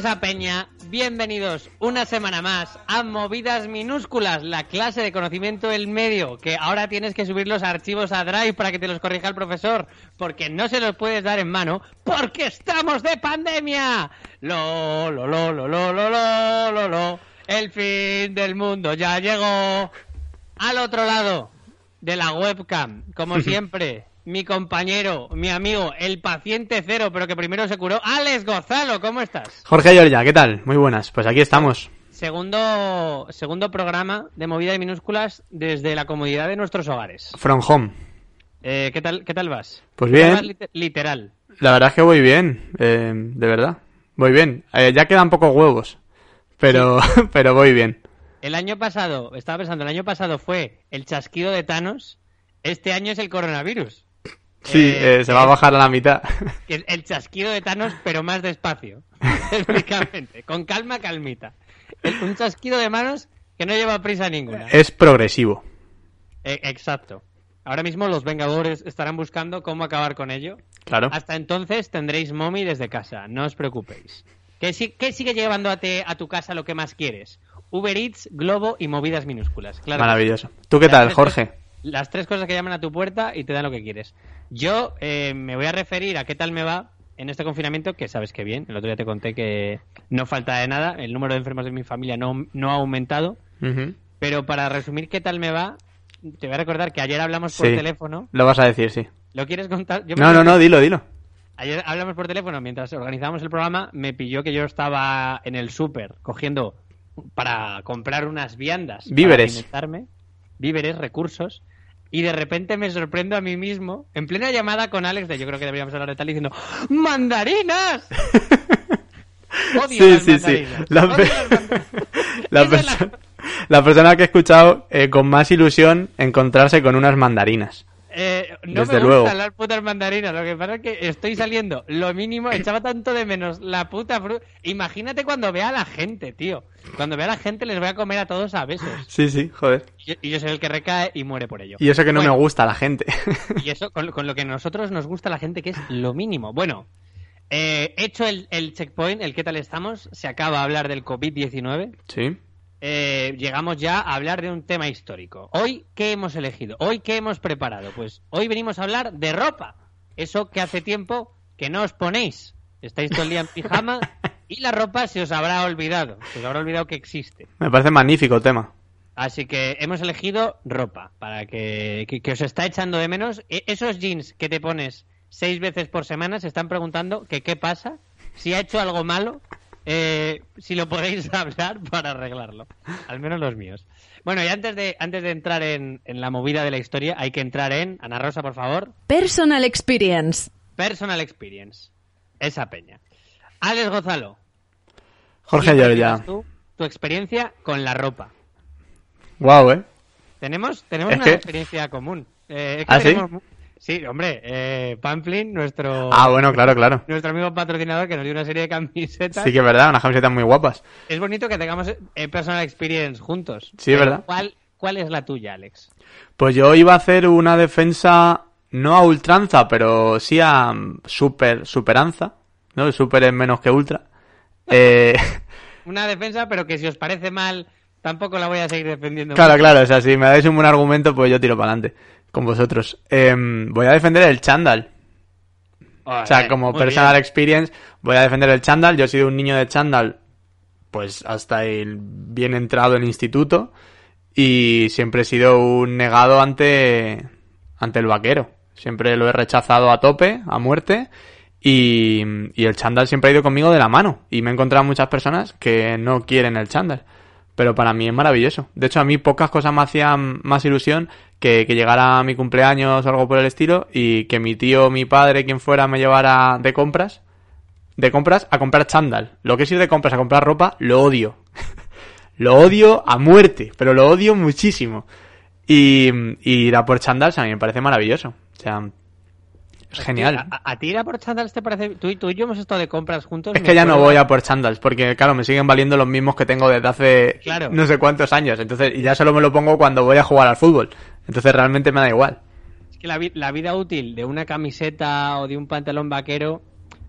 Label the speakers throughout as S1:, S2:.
S1: esa peña, bienvenidos una semana más a Movidas Minúsculas, la clase de conocimiento del medio, que ahora tienes que subir los archivos a Drive para que te los corrija el profesor, porque no se los puedes dar en mano, porque estamos de pandemia. Lo, lo, lo, lo, lo, lo, lo, lo, lo. El fin del mundo ya llegó. Al otro lado de la webcam, como siempre, mi compañero, mi amigo, el paciente cero, pero que primero se curó, Alex Gozalo, ¿cómo estás?
S2: Jorge Giorgia, ¿qué tal? Muy buenas. Pues aquí estamos.
S1: Segundo, segundo programa de movida de minúsculas desde la comodidad de nuestros hogares.
S2: From home.
S1: Eh, ¿qué, tal, ¿Qué tal vas?
S2: Pues
S1: ¿Qué tal
S2: bien.
S1: vas literal.
S2: La verdad es que voy bien, eh, de verdad. Voy bien. Eh, ya quedan pocos huevos, pero, pero voy bien.
S1: El año pasado, estaba pensando, el año pasado fue el chasquido de Thanos, este año es el coronavirus.
S2: Sí,
S1: Eh,
S2: eh, se va a
S1: es-
S2: bajar a la mitad.
S1: el chasquido de Thanos, pero más despacio. Técnicamente, con calma, calmita. El- un chasquido de manos que no lleva prisa ninguna.
S2: es progresivo.
S1: Eh, exacto. Ahora mismo los Vengadores estarán buscando cómo acabar con ello.
S2: Claro.
S1: Hasta entonces tendréis Mommy desde casa, no os preocupéis. ¿Qué, si- qué sigue llevándote a tu casa lo que más quieres? Uber Eats, Globo y movidas minúsculas. Claro.
S2: Maravilloso. ¿Tú qué tal, Jorge?
S1: Las tres cosas que llaman a tu puerta y te dan lo que quieres. Yo eh, me voy a referir a qué tal me va en este confinamiento, que sabes que bien. El otro día te conté que no falta de nada. El número de enfermos de mi familia no, no ha aumentado. Pero para resumir qué tal me va, te voy a recordar que ayer hablamos por
S2: Sí.
S1: teléfono.
S2: Lo vas a decir, sí.
S1: ¿Lo quieres contar? Yo
S2: No, no, no, dilo, dilo.
S1: Ayer hablamos por teléfono mientras organizábamos el programa. Me pilló que yo estaba en el súper cogiendo para comprar unas viandas. para
S2: Víveres.
S1: alimentarme, víveres, recursos. Y de repente me sorprendo a mí mismo, en plena llamada con Alex, de yo creo que deberíamos hablar de tal, diciendo ¡Mandarinas! Odio
S2: Sí,
S1: las
S2: sí, sí. pe- la persona que he escuchado eh, con más ilusión encontrarse con unas mandarinas.
S1: Eh, no
S2: Desde
S1: me
S2: luego.
S1: gustan las putas mandarinas. Lo que pasa es que estoy saliendo lo mínimo. Echaba tanto de menos la puta fruta. Imagínate cuando vea a la gente, tío. Cuando vea a la gente les voy a comer a todos a besos.
S2: Sí, sí, joder.
S1: Y yo, y yo soy el que recae y muere por ello.
S2: Y eso que no
S1: Bueno,
S2: me gusta la gente.
S1: Y eso con, con lo que a nosotros nos gusta la gente, que es lo mínimo. Bueno, eh, hecho el, el checkpoint, el qué tal estamos, se acaba de hablar del COVID-19.
S2: sí.
S1: Eh, llegamos ya a hablar de un tema histórico. Hoy, ¿qué hemos elegido? Hoy, ¿qué hemos preparado? Pues hoy venimos a hablar de ropa. Eso que hace tiempo que no os ponéis. Estáis todo el día en pijama y la ropa se os habrá olvidado. Se os habrá olvidado que existe.
S2: Me parece magnífico el tema.
S1: Así que hemos elegido ropa para que, que, que os está echando de menos. E- esos jeans que te pones seis veces por semana se están preguntando que qué pasa, si ha hecho algo malo, eh, si lo podéis hablar para arreglarlo. Al menos los míos. Bueno, y antes de, antes de entrar en, en la movida de la historia, hay que entrar en, Ana Rosa, por favor,
S3: Personal Experience.
S1: Personal Experience. Esa peña. Alex Gozalo.
S2: Jorge
S1: ¿quién
S2: Giorgia.
S1: prefieres tú tu experiencia con la ropa.
S2: Guau, ¿eh?
S1: Tenemos, tenemos
S2: Es
S1: una
S2: que-
S1: experiencia común. Eh, es que
S2: ¿Ah, sí?
S1: tenemos Sí, hombre, eh, Pamplin, nuestro,
S2: Ah, bueno, claro, claro.
S1: nuestro amigo patrocinador que nos dio una serie de camisetas.
S2: Sí que es verdad, unas camisetas muy guapas.
S1: Es bonito que tengamos eh, personal experience juntos.
S2: Sí, es verdad.
S1: ¿cuál, ¿Cuál es la tuya, Alex?
S2: Pues yo iba a hacer una defensa, no a ultranza, pero sí a mm, super, superanza. ¿No? Super es menos que ultra. Eh,
S1: Una defensa, pero que si os parece mal, tampoco la voy a seguir defendiendo.
S2: claro,
S1: mucho.
S2: claro, o sea, si me dais un buen argumento, pues yo tiro para adelante con vosotros. Em, voy a defender el chándal. O sea,
S1: Vale,
S2: como personal
S1: bien.
S2: experience, voy a defender el chándal. Yo he sido un niño de chándal, pues hasta el bien entrado en instituto. Y siempre he sido un negado ante, ante el vaquero. Siempre lo he rechazado a tope, a muerte. Y, y el chándal siempre ha ido conmigo de la mano. Y me he encontrado muchas personas que no quieren el chándal. Pero para mí es maravilloso. De hecho, a mí pocas cosas me hacían más ilusión que, que llegara mi cumpleaños o algo por el estilo y que mi tío, mi padre, quien fuera, me llevara de compras. De compras a comprar chándal. Lo que es ir de compras a comprar ropa, lo odio. lo odio a muerte, pero lo odio muchísimo. Y, y ir a por chándals a mí me parece maravilloso. O sea, es genial.
S1: ¿A, a ti ir a por chándals te parece...? Tú, y- tú y yo hemos estado de compras juntos.
S2: Es que ya no voy a por chándals, porque claro, me siguen valiendo los mismos que tengo desde hace
S1: Claro.
S2: no sé cuántos años. Entonces, y ya solo me lo pongo cuando voy a jugar al fútbol. Entonces realmente me da igual.
S1: Es que la, vi- la vida útil de una camiseta o de un pantalón vaquero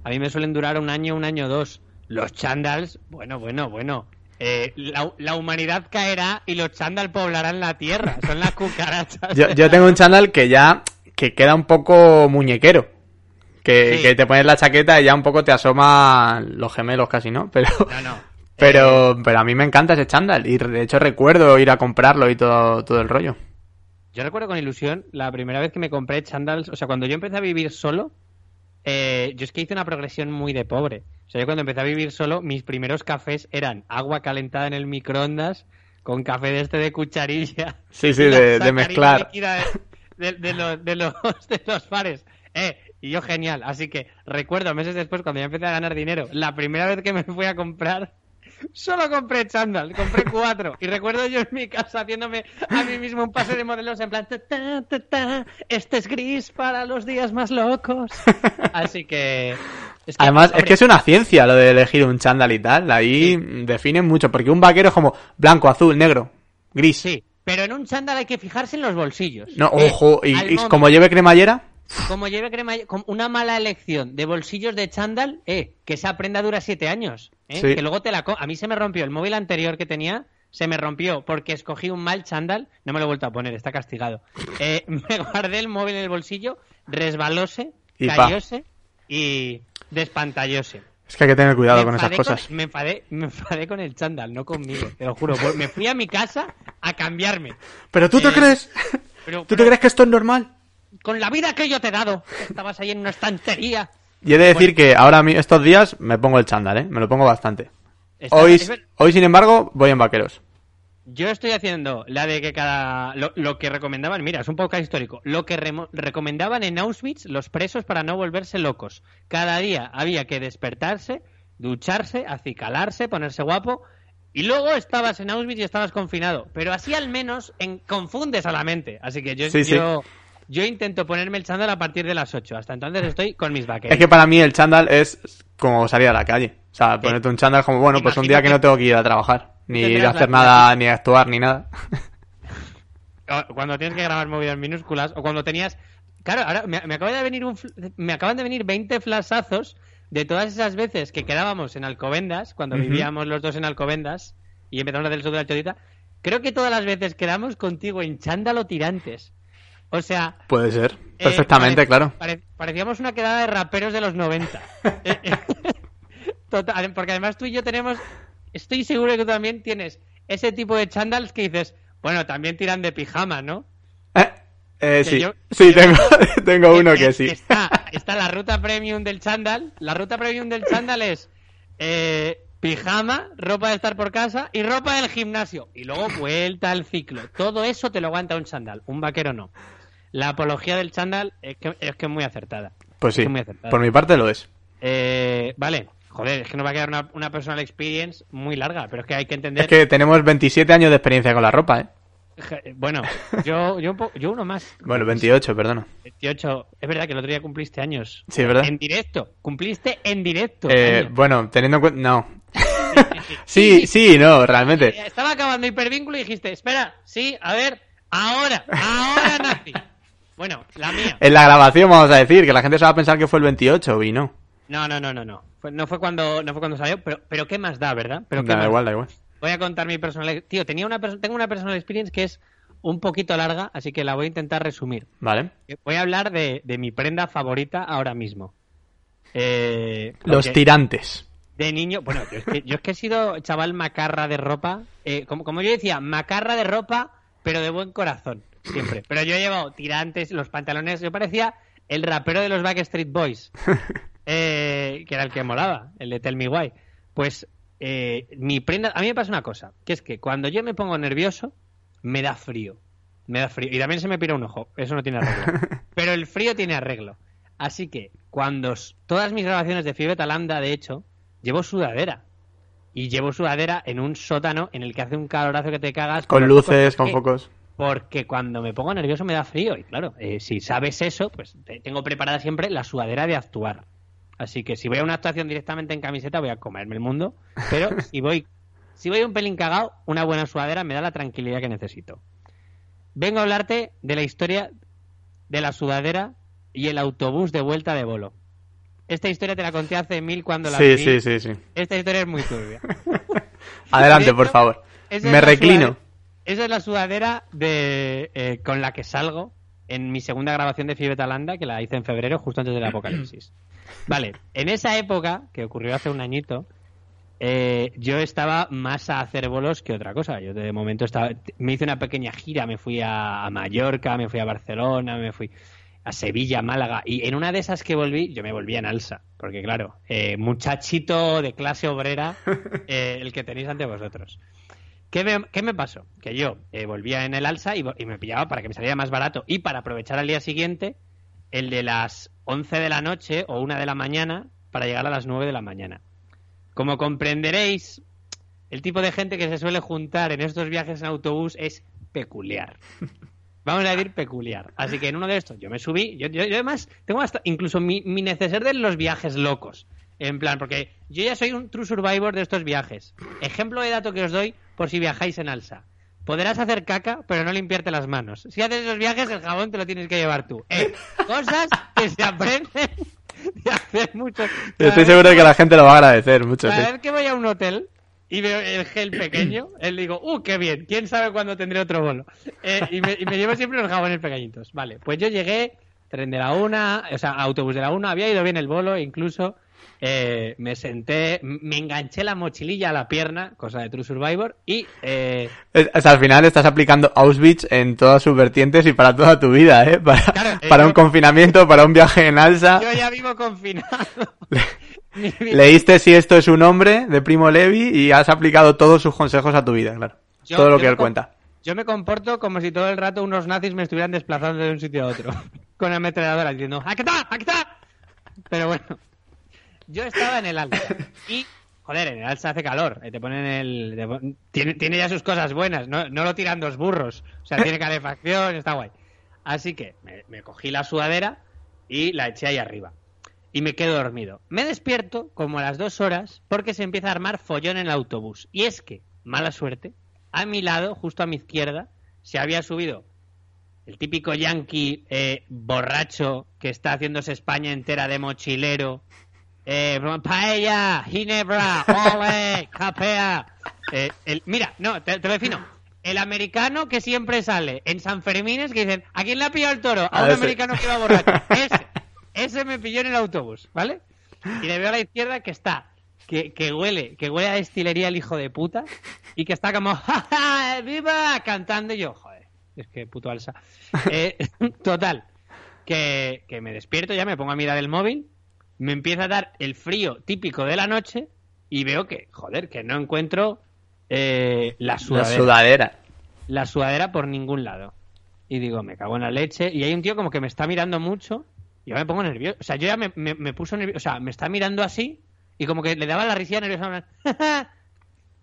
S1: a mí me suelen durar un año, un año o dos. Los chándals, bueno, bueno, bueno. Eh, la, la humanidad caerá y los chándal poblarán la tierra. Son las cucarachas.
S2: Yo, yo tengo un chándal que ya que queda un poco muñequero. Que,
S1: Sí.
S2: que te pones la chaqueta y ya un poco te asoman los gemelos casi, ¿no? Pero,
S1: No, no.
S2: pero,
S1: Eh,
S2: pero a mí me encanta ese chándal. Y de hecho recuerdo ir a comprarlo y todo, todo el rollo.
S1: Yo recuerdo con ilusión la primera vez que me compré chándals, o sea, cuando yo empecé a vivir solo, eh, yo es que hice una progresión muy de pobre. O sea, yo cuando empecé a vivir solo, mis primeros cafés eran agua calentada en el microondas con café de este de cucharilla.
S2: Sí, sí, de- mezclar.
S1: De, de- de los, de, los, de los fares. Eh, y yo genial. Así que recuerdo meses después, cuando ya empecé a ganar dinero, la primera vez que me fui a comprar, solo compré chándal, compré cuatro. Y recuerdo yo en mi casa haciéndome a mí mismo un pase de modelos en plan, ta, ta, este es gris para los días más locos. Así que... es que,
S2: Además, es que es una ciencia lo de elegir un chándal y tal. Ahí definen mucho. Porque un vaquero es como blanco, azul, negro, gris.
S1: Sí, pero en un chándal hay que fijarse en los bolsillos.
S2: No,
S1: Eh,
S2: ojo, y, y como lleve cremallera,
S1: Como lleve crema, con una mala elección de bolsillos de chándal, eh, que esa prenda dura siete años, eh,
S2: Sí.
S1: que luego te la a mí se me rompió el móvil anterior que tenía, se me rompió porque escogí un mal chándal, no me lo he vuelto a poner, está castigado. Eh, me guardé el móvil en el bolsillo, resbalóse,
S2: Y pa.
S1: cayóse y despantallóse.
S2: Es que hay que tener cuidado
S1: Me
S2: con esas cosas.
S1: me, enfadé, me enfadé con el chándal, no conmigo, te lo juro. Me fui a mi casa a cambiarme.
S2: Pero tú te
S1: Eh,
S2: crees,
S1: Pero,
S2: tú te crees que esto es normal.
S1: con la vida que yo te he dado, estabas ahí en una estantería.
S2: Y he de decir que ahora estos días me pongo el chándal, ¿eh? Me lo pongo bastante. Hoy, hoy, sin embargo, voy en vaqueros.
S1: Yo estoy haciendo la de que cada. Lo, lo que recomendaban, mira, es un poco histórico. Lo que remo- recomendaban en Auschwitz los presos para no volverse locos. Cada día había que despertarse, ducharse, acicalarse, ponerse guapo. Y luego estabas en Auschwitz y estabas confinado. Pero así al menos en, confundes a la mente. Así que yo,
S2: Sí, sí.
S1: yo, intento ponerme el chándal a partir de las 8. Hasta entonces estoy con mis vaqueros.
S2: Es que para mí el chándal es como salir a la calle. O sea, ponerte un chándal como, bueno, pues un día que no tengo que ir a trabajar. Ni hacer nada, ni actuar, ni nada.
S1: Cuando tienes que grabar movidas minúsculas o cuando tenías claro ahora me, me acaba de venir un me acaban de venir 20 flashazos de todas esas veces que quedábamos en Alcobendas cuando vivíamos los dos en Alcobendas y empezamos a hacer el sur de la chodita creo que todas las veces quedamos contigo en chándalo tirantes o sea
S2: Puede ser.
S1: eh,
S2: Perfectamente,
S1: pare-
S2: claro.
S1: pare- parecíamos una quedada de raperos de los 90 Eh, eh, Total, porque además tú y yo tenemos estoy seguro que tú también tienes ese tipo de chándals que dices bueno también tiran de pijama ¿no?
S2: Eh, eh, sí,
S1: yo-
S2: sí,
S1: yo-
S2: tengo, tengo uno que sí.
S1: Está, está la ruta premium del chándal. La ruta premium del chándal es eh, pijama, ropa de estar por casa y ropa del gimnasio. Y luego vuelta al ciclo. Todo eso te lo aguanta un chándal. Un vaquero no. La apología del chándal es que es, que es muy acertada.
S2: Pues sí,
S1: Es muy acertada.
S2: por mi parte lo es.
S1: Eh, vale. Joder, es que nos va a quedar una, una personal experience muy larga, pero es que hay que entender...
S2: Es que tenemos 27 años de experiencia con la ropa, ¿eh?
S1: Je- Bueno, yo, yo, yo uno más.
S2: Bueno, 28, perdona.
S1: 28. Es verdad que el otro día cumpliste años.
S2: Sí, ¿verdad?
S1: En directo. Cumpliste en directo.
S2: Eh, bueno, teniendo en cuenta... No. Sí, sí, no, realmente.
S1: Eh, Estaba acabando hipervínculo y dijiste, espera, sí, a ver, ahora, ahora nazi. Bueno, la mía.
S2: En la grabación vamos a decir que la gente se va a pensar que fue el 28 y no.
S1: No, no, no, no, no. Fue- no fue cuando, no fue cuando salió, pero, pero qué más da, ¿verdad? Pero
S2: Da igual, da igual.
S1: Voy a contar mi personal. Tío, tenía una tengo una personal experience que es un poquito larga, así que la voy a intentar resumir.
S2: Vale.
S1: Voy a hablar de, de mi prenda favorita ahora mismo. Eh,
S2: Los tirantes.
S1: De niño, bueno, yo es que, yo es que he sido chaval macarra de ropa. eh, como, como yo decía, macarra de ropa, pero de buen corazón, siempre. Pero yo he llevado tirantes, los pantalones. Yo parecía el rapero de los Backstreet Boys, eh, que era el que molaba, el de Tell Me Why. Pues eh, mi prenda... A mí me pasa una cosa, que es que cuando yo me pongo nervioso, me da frío. Me da frío. Y también se me pira un ojo. Eso no tiene arreglo. Pero el frío tiene arreglo. Así que cuando todas mis grabaciones de Fiebre Talanda, de hecho, llevo sudadera. Y llevo sudadera en un sótano en el que hace un calorazo que te cagas.
S2: Con luces, con focos.
S1: Porque cuando me pongo nervioso me da frío. Y claro, eh, si sabes eso, pues te- tengo preparada siempre la sudadera de actuar. Así que si voy a una actuación directamente en camiseta, voy a comerme el mundo. Pero si voy, si voy un pelín cagado, una buena sudadera me da la tranquilidad que necesito. Vengo a hablarte de la historia de la sudadera y el autobús de vuelta de bolo. Esta historia te la conté hace mil cuando la
S2: Sí,
S1: vi.
S2: sí, sí, sí.
S1: Esta historia es muy turbia.
S2: Adelante,
S1: De
S2: por favor. Me reclino.
S1: Esa es la sudadera de, eh, con la que salgo en mi segunda grabación de Fiebre Talanda, que la hice en febrero, justo antes del apocalipsis. Vale, en esa época, que ocurrió hace un añito, eh, yo estaba más a hacer bolos que otra cosa. Yo de momento estaba, me hice una pequeña gira, me fui a, a Mallorca, me fui a Barcelona, me fui a Sevilla, Málaga, y en una de esas que volví, yo me volví en alza, porque claro, eh, muchachito de clase obrera, eh, el que tenéis ante vosotros. ¿Qué me, qué me pasó? Que yo eh, volvía en el alza y, y me pillaba para que me saliera más barato y para aprovechar al día siguiente el de las 11 de la noche o 1 de la mañana para llegar a las 9 de la mañana. Como comprenderéis, el tipo de gente que se suele juntar en estos viajes en autobús es peculiar. Vamos a decir peculiar. Así que en uno de estos yo me subí. Yo, yo- yo además tengo hasta incluso mi, mi neceser de los viajes locos. En plan, porque yo ya soy un true survivor de estos viajes. Ejemplo de dato que os doy por si viajáis en alza. Podrás hacer caca, pero no limpiarte las manos. Si haces esos viajes, el jabón te lo tienes que llevar tú. Eh, cosas que se aprenden de hacer mucho.
S2: Estoy seguro de que la gente lo va a agradecer mucho. sí.
S1: Cada vez que voy a un hotel y veo el gel pequeño, él digo, ¡uh, qué bien! ¿Quién sabe cuándo tendré otro bolo? Eh, y, me, y me llevo siempre los jabones pequeñitos. Vale, pues yo llegué, tren de la una, o sea, autobús de la una, había ido bien el bolo, incluso eh, me senté, me enganché la mochililla a la pierna, cosa de True Survivor, y eh,
S2: sea, al final estás aplicando Auschwitz en todas sus vertientes y para toda tu vida, ¿eh? Para,
S1: Claro, eh,
S2: para
S1: yo-
S2: un confinamiento, para un viaje en alza.
S1: yo ya vivo confinado.
S2: Leíste si esto es un hombre de Primo Levi y has aplicado todos sus consejos a tu vida, claro.
S1: Yo-
S2: Todo lo que él cuenta.
S1: Yo me comporto como si todo el rato unos nazis me estuvieran desplazando de un sitio a otro. Con ametralladoras diciendo, ¡aquí está! ¡aquí está! Pero bueno, yo estaba en el alza. Y, joder, en el alza hace calor. eh, Te ponen el. tiene, tiene ya sus cosas buenas, no, no lo tiran dos burros. O sea, tiene calefacción, está guay. Así que me, me cogí la sudadera y la eché ahí arriba. Y me quedo dormido. Me despierto como a las dos horas porque se empieza a armar follón en el autobús. Y es que, mala suerte, a mi lado, justo a mi izquierda, se había subido el típico yankee eh, borracho que está haciéndose España entera de mochilero. Eh, paella, ginebra, ole, capea. Eh, el- mira, no, te, te lo defino. El americano que siempre sale en San Fermines que dicen, ¿a quién le ha pillado el toro? A
S2: A
S1: un
S2: ese.
S1: americano que iba borracho. Ese, ese me pilló en el autobús, ¿vale? Y le veo a la izquierda que está, que, que huele, que huele a destilería el hijo de puta, y que está como, ¡Ja, ja, viva cantando y yo, joder, es que puto alza. Eh, total, que, que me despierto ya, me pongo a mirar el móvil, me empieza a dar el frío típico de la noche y veo que, joder, que no encuentro eh, la
S2: La
S1: sudadera
S2: sudadera.
S1: la sudadera por ningún lado. Y digo, me cago en la leche. Y hay un tío como que me está mirando mucho. Y yo me pongo nervioso. O sea, yo ya me, me, me puso nervioso. O sea, me está mirando así. Y como que le daba la risilla nerviosa.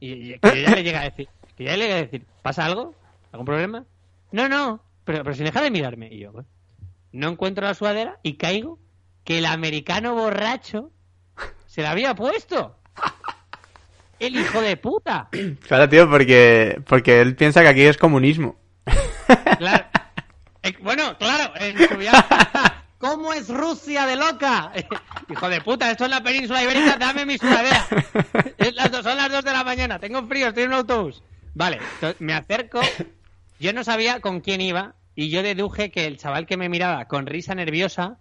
S1: y, y- que ya le llega a decir. Que ya le llega a decir, ¿pasa algo? ¿Algún problema? No, no. Pero, pero sin dejar de mirarme. Y yo, no encuentro la sudadera y caigo que el americano borracho se la había puesto. El hijo de puta.
S2: Claro, tío, porque, porque él piensa que aquí es comunismo.
S1: Claro. Eh, bueno, claro, en su viaje. ¿Cómo es Rusia de loca? Hijo de puta, esto es la península ibérica, dame mi sudadera. Las dos, son las dos de la mañana, tengo frío, estoy en un autobús. Vale, me acerco, yo no sabía con quién iba y yo deduje que el chaval que me miraba con risa nerviosa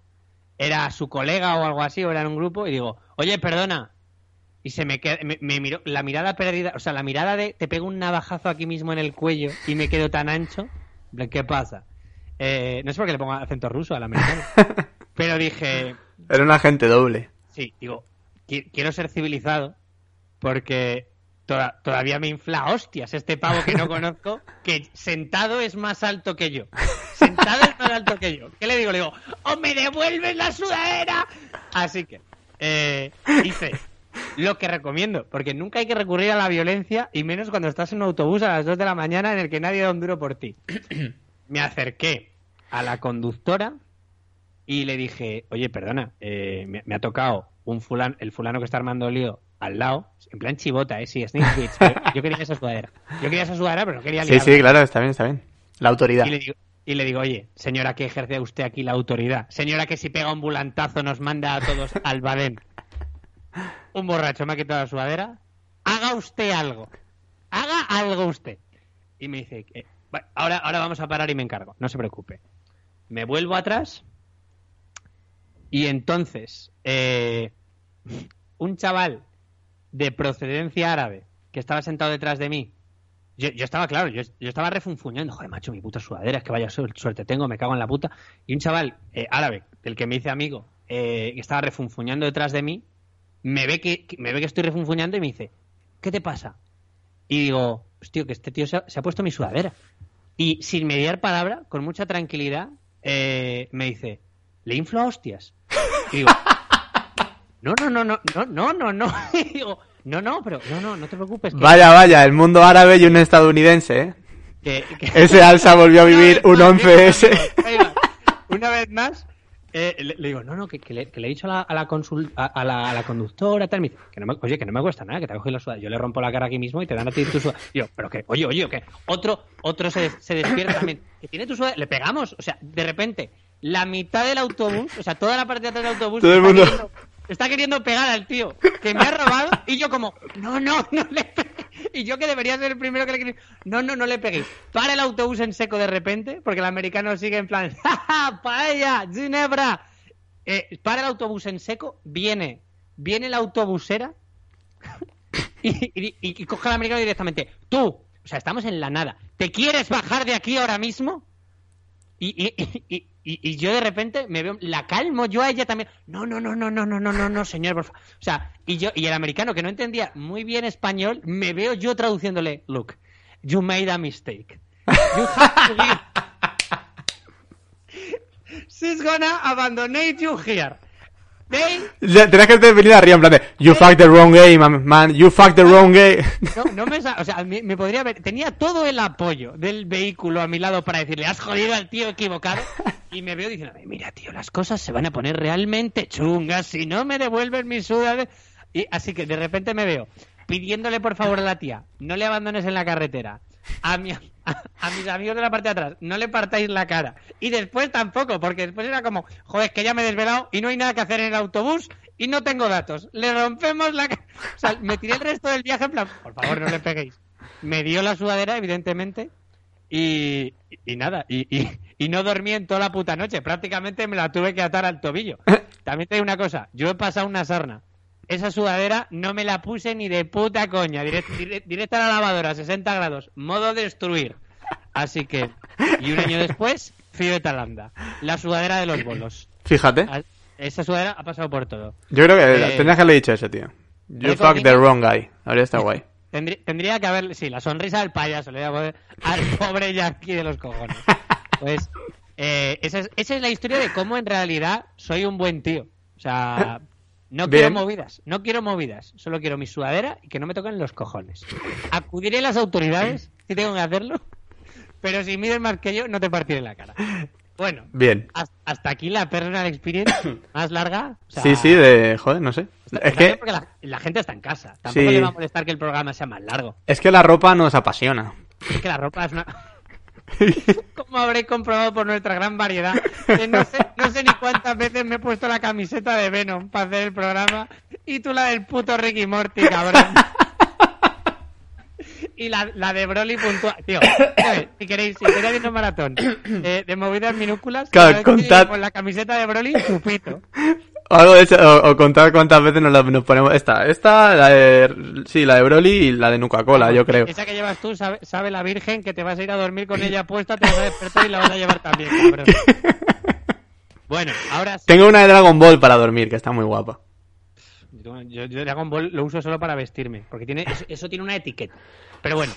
S1: era su colega o algo así, o era en un grupo, y digo, oye, perdona. Y se me queda, me, me miró, la mirada perdida, o sea, la mirada de te pego un navajazo aquí mismo en el cuello y me quedo tan ancho. ¿Qué pasa? Eh, no es porque le ponga acento ruso al americano. Pero dije,
S2: Era un agente doble.
S1: sí, digo, qui- quiero ser civilizado porque toda- todavía me infla hostias este pavo que no conozco, que sentado es más alto que yo. Sentado es más alto que yo. ¿Qué le digo? Le digo, ¡o me devuelves la sudadera! Así que, eh, hice lo que recomiendo, porque nunca hay que recurrir a la violencia, y menos cuando estás en un autobús a las 2 de la mañana en el que nadie da un duro por ti. me acerqué a la conductora y le dije, oye, perdona, eh, me, me ha tocado un fulano, el fulano que está armando lío al lado, en plan chivota, ¿eh? Sí, Snake yo quería esa sudadera. Yo quería esa sudadera, pero no quería
S2: Sí,
S1: liarla.
S2: sí, claro, está bien, está bien. La autoridad.
S1: Y le, digo, y le digo, oye, señora que ejerce usted aquí la autoridad, señora que si pega un volantazo nos manda a todos al badén. Un borracho me ha quitado la sudadera, haga usted algo, haga algo usted. Y me dice, eh, ahora, ahora vamos a parar y me encargo, no se preocupe. Me vuelvo atrás y entonces eh, un chaval de procedencia árabe que estaba sentado detrás de mí yo, yo estaba, claro, yo, estaba refunfuñando. Joder, macho, mi puta sudadera, es que vaya suer- suerte tengo, me cago en la puta. Y un chaval eh, árabe, del que me hice amigo, eh, que estaba refunfuñando detrás de mí, me ve que, me ve que estoy refunfuñando y me dice, ¿qué te pasa? Y digo, hostia, que este tío se ha, puesto mi sudadera. Y sin mediar palabra, con mucha tranquilidad, eh, me dice, ¿le inflo hostias? Y digo, no, no, no, no, no, no, no, no. Digo, no, no, pero no, no, no te preocupes. que-
S2: Vaya, vaya, el mundo árabe y un estadounidense, ¿eh?
S1: que- que-
S2: Ese alza volvió a vivir un
S1: más,
S2: 11S.
S1: ahí va. Una vez más, eh, le, le digo, no, no, que, que le, que le he dicho a la, a la, consul- a, a la, la conductora, tal, me dice, que no me, oye, que no me cuesta nada, que te cogido la sudadera. Yo le rompo la cara aquí mismo y te dan a ti tu sudadera. Yo, pero que, oye, oye, que otro, otro se, se despierta también, que tiene tu sudadera, le pegamos, o sea, de repente, la mitad del autobús, o sea, toda la parte de atrás del autobús,
S2: Todo el mundo-
S1: queriendo- está queriendo pegar al tío que me ha robado y yo como, no, no, no le. Y yo que debería ser el primero que le quería... No, no, no le peguéis. Para el autobús en seco de repente, porque el americano sigue en plan, ¡Ja, ja, paella, ginebra. Eh, para el autobús en seco, viene, viene la autobusera y, y- y- y coge al americano directamente. Tú, o sea, estamos en la nada. ¿Te quieres bajar de aquí ahora mismo? Y, y, y, yo de repente me veo, la calmo yo a ella también. No, no, no, no, no, no, no, no, no, señor, por favor. O sea, y yo, y el americano que no entendía muy bien español, me veo yo traduciéndole, look, you made a mistake. You have to leave. She's gonna abandonate you here.
S2: Tenías que venir arriba en plan de You fucked the wrong game, man. You fucked the wrong game.
S1: No, no me, o sea, me, me podría haber, tenía todo el apoyo del vehículo a mi lado para decirle, has jodido al tío equivocado, y me veo diciendo, mira tío, las cosas se van a poner realmente chungas si no me devuelven mi sudadera. Y así que de repente me veo pidiéndole por favor a la tía, no le abandones en la carretera. A, mi, a, a mis amigos de la parte de atrás, no le partáis la cara. Y después tampoco, porque después era como, joder, es que ya me he desvelado y no hay nada que hacer en el autobús y no tengo datos. Le rompemos la cara. O sea, me tiré el resto del viaje en plan, por favor, no le peguéis. Me dio la sudadera, evidentemente, y, y nada, y, y, y no dormí en toda la puta noche. Prácticamente me la tuve que atar al tobillo. También te digo una cosa, yo he pasado una sarna. Esa sudadera no me la puse ni de puta coña. Direct, direct- directa a la lavadora, 60 grados. Modo destruir. Así que, y un año después, fui de Talanda. La sudadera de los bolos.
S2: Fíjate.
S1: Ah, Esa sudadera ha pasado por todo.
S2: Yo creo que
S1: Eh,
S2: tendrías que haberle dicho eso, tío. You fucked the wrong guy. Habría estado guay.
S1: Tendrí- tendría que haber, sí, la sonrisa del payaso, le voy a poner al pobre Yankee de los cojones. Pues, eh, esa, es, esa es la historia de cómo en realidad soy un buen tío. O sea, no quiero movidas, no quiero movidas, solo quiero mi sudadera y que no me toquen los cojones. Acudiré a las autoridades si tengo que hacerlo, pero si mides más que yo, no te partiré la cara. Bueno,
S2: Bien.
S1: has- hasta aquí la personal experience más larga. o sea,
S2: Sí, sí, de... Joder, no sé. Es que,
S1: porque la, la gente está en casa. Tampoco
S2: Sí.
S1: le va a molestar que el programa sea más largo.
S2: es que la ropa nos apasiona.
S1: Es que la ropa es una... Como habré comprobado por nuestra gran variedad, que no sé, no sé ni cuántas veces me he puesto la camiseta de Venom para hacer el programa y tú la del puto Ricky Morty, cabrón. Y la, la de Broly puntual. Tío, si queréis, si queréis viendo un maratón eh, de movidas minúsculas,
S2: Claro, contad-
S1: con la camiseta de Broly, chupito.
S2: O algo de eso, o, o contar cuántas veces nos, la- nos ponemos. Esta, esta, la de. Sí, la de Broly y la de Nuca-Cola, yo creo.
S1: Esa que llevas tú, sabe, sabe la Virgen que te vas a ir a dormir con ella puesta, te vas a despertar y la vas a llevar también, cabrón. Bueno, ahora sí.
S2: Tengo una de Dragon Ball para dormir, que está muy guapa.
S1: Yo, yo Dragon Ball lo uso solo para vestirme, porque tiene eso, eso tiene una etiqueta. Pero bueno,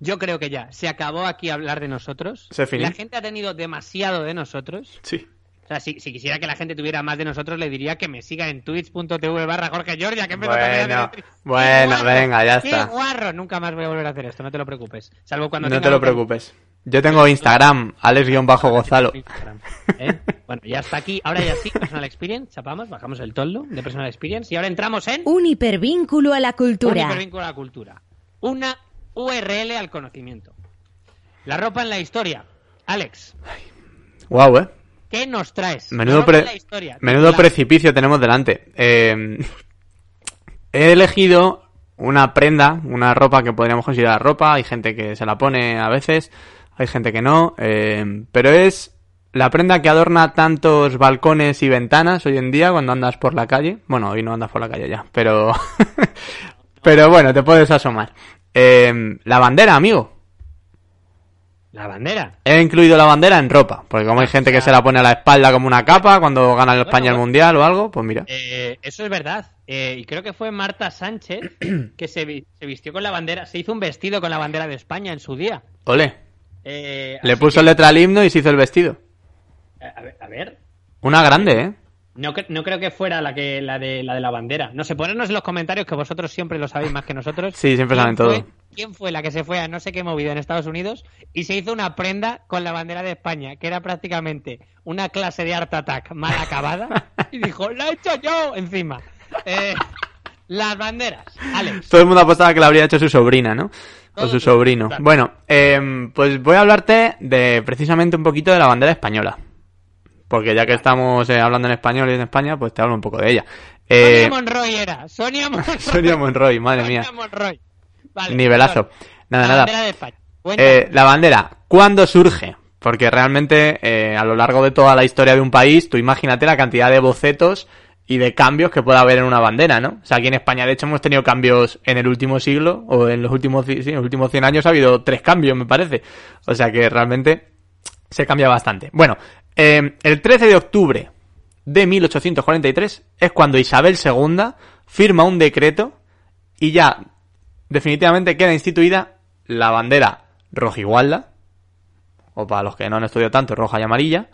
S1: yo creo que ya se acabó aquí hablar de nosotros.
S2: Se.
S1: La gente ha tenido demasiado de nosotros.
S2: Sí.
S1: O sea, si, si quisiera que la gente tuviera más de nosotros, le diría que me siga en twitch.tv barra Jorge Georgia, que empezó también a
S2: Bueno,
S1: ¡Qué
S2: bueno,
S1: guarro!
S2: venga, ya
S1: ¡Qué
S2: está.
S1: guarro! Nunca más voy a volver a hacer esto, no te lo preocupes. Salvo cuando
S2: No
S1: tenga
S2: te lo preocupes. Yo tengo Instagram, Alex-Gozalo.
S1: Instagram, ¿eh? Bueno, ya está aquí. Ahora ya sí, Personal Experience. Chapamos, bajamos el toldo de Personal Experience y ahora entramos en
S3: Un hipervínculo a la
S1: un
S3: cultura.
S1: hipervínculo a la cultura. Una URL al conocimiento. La ropa en la historia. Alex,
S2: Guau, eh.
S1: ¿Qué nos traes?
S2: Menudo, pre-
S1: la historia.
S2: precipicio tenemos delante. Eh, he elegido una prenda, una ropa que podríamos considerar ropa. Hay gente que se la pone a veces, hay gente que no. eh, pero es la prenda que adorna tantos balcones y ventanas hoy en día cuando andas por la calle. Bueno, hoy no andas por la calle ya, pero... pero bueno, te puedes asomar. Eh, la bandera, amigo.
S1: La bandera.
S2: He incluido la bandera en ropa, porque como hay gente que se la pone a la espalda como una capa cuando gana el España el. Mundial o algo, pues mira.
S1: Eh, eso es verdad. Eh, y creo que fue Marta Sánchez que se, vi- se vistió con la bandera, se hizo un vestido con la bandera de España en su día.
S2: Ole,
S1: Eh,
S2: le puso
S1: que-
S2: letra al himno y se hizo el vestido.
S1: A ver, a ver.
S2: Una grande, ¿eh?
S1: No, no creo que fuera la que la de la de la bandera. No sé, ponernos en los comentarios que vosotros siempre lo sabéis más que nosotros.
S2: Sí, siempre
S1: ¿Quién
S2: saben todo.
S1: fue- ¿Quién fue la que se fue a no sé qué movida en Estados Unidos y se hizo una prenda con la bandera de España, que era prácticamente una clase de Art Attack mal acabada? Y dijo, ¡la he hecho yo! Encima. Eh, las banderas, Alex.
S2: Todo el mundo apostaba que la habría hecho su sobrina, ¿no? O su sobrino. Bueno, em, pues voy a hablarte de precisamente un poquito de la bandera española. Porque ya que estamos eh, hablando en español y en España, pues te hablo un poco de ella. Eh,
S1: Sonia Monroy era. Sonia Monroy.
S2: Sonia Monroy, madre mía.
S1: Sonia Monroy. Vale,
S2: Nivelazo. Nada,
S1: La
S2: nada.
S1: bandera de España.
S2: Eh, la bandera, ¿cuándo surge? Porque realmente eh, a lo largo de toda la historia de un país, tú imagínate la cantidad de bocetos y de cambios que puede haber en una bandera, ¿no? O sea, aquí en España, de hecho, hemos tenido cambios en el último siglo, o en los últimos, sí, en los últimos 100 años ha habido tres cambios, me parece. O sea que realmente se cambia bastante. Bueno, eh, el 13 de octubre de 1843 es cuando Isabel II firma un decreto y ya definitivamente queda instituida la bandera rojigualda, o para los que no han estudiado tanto, roja y amarilla,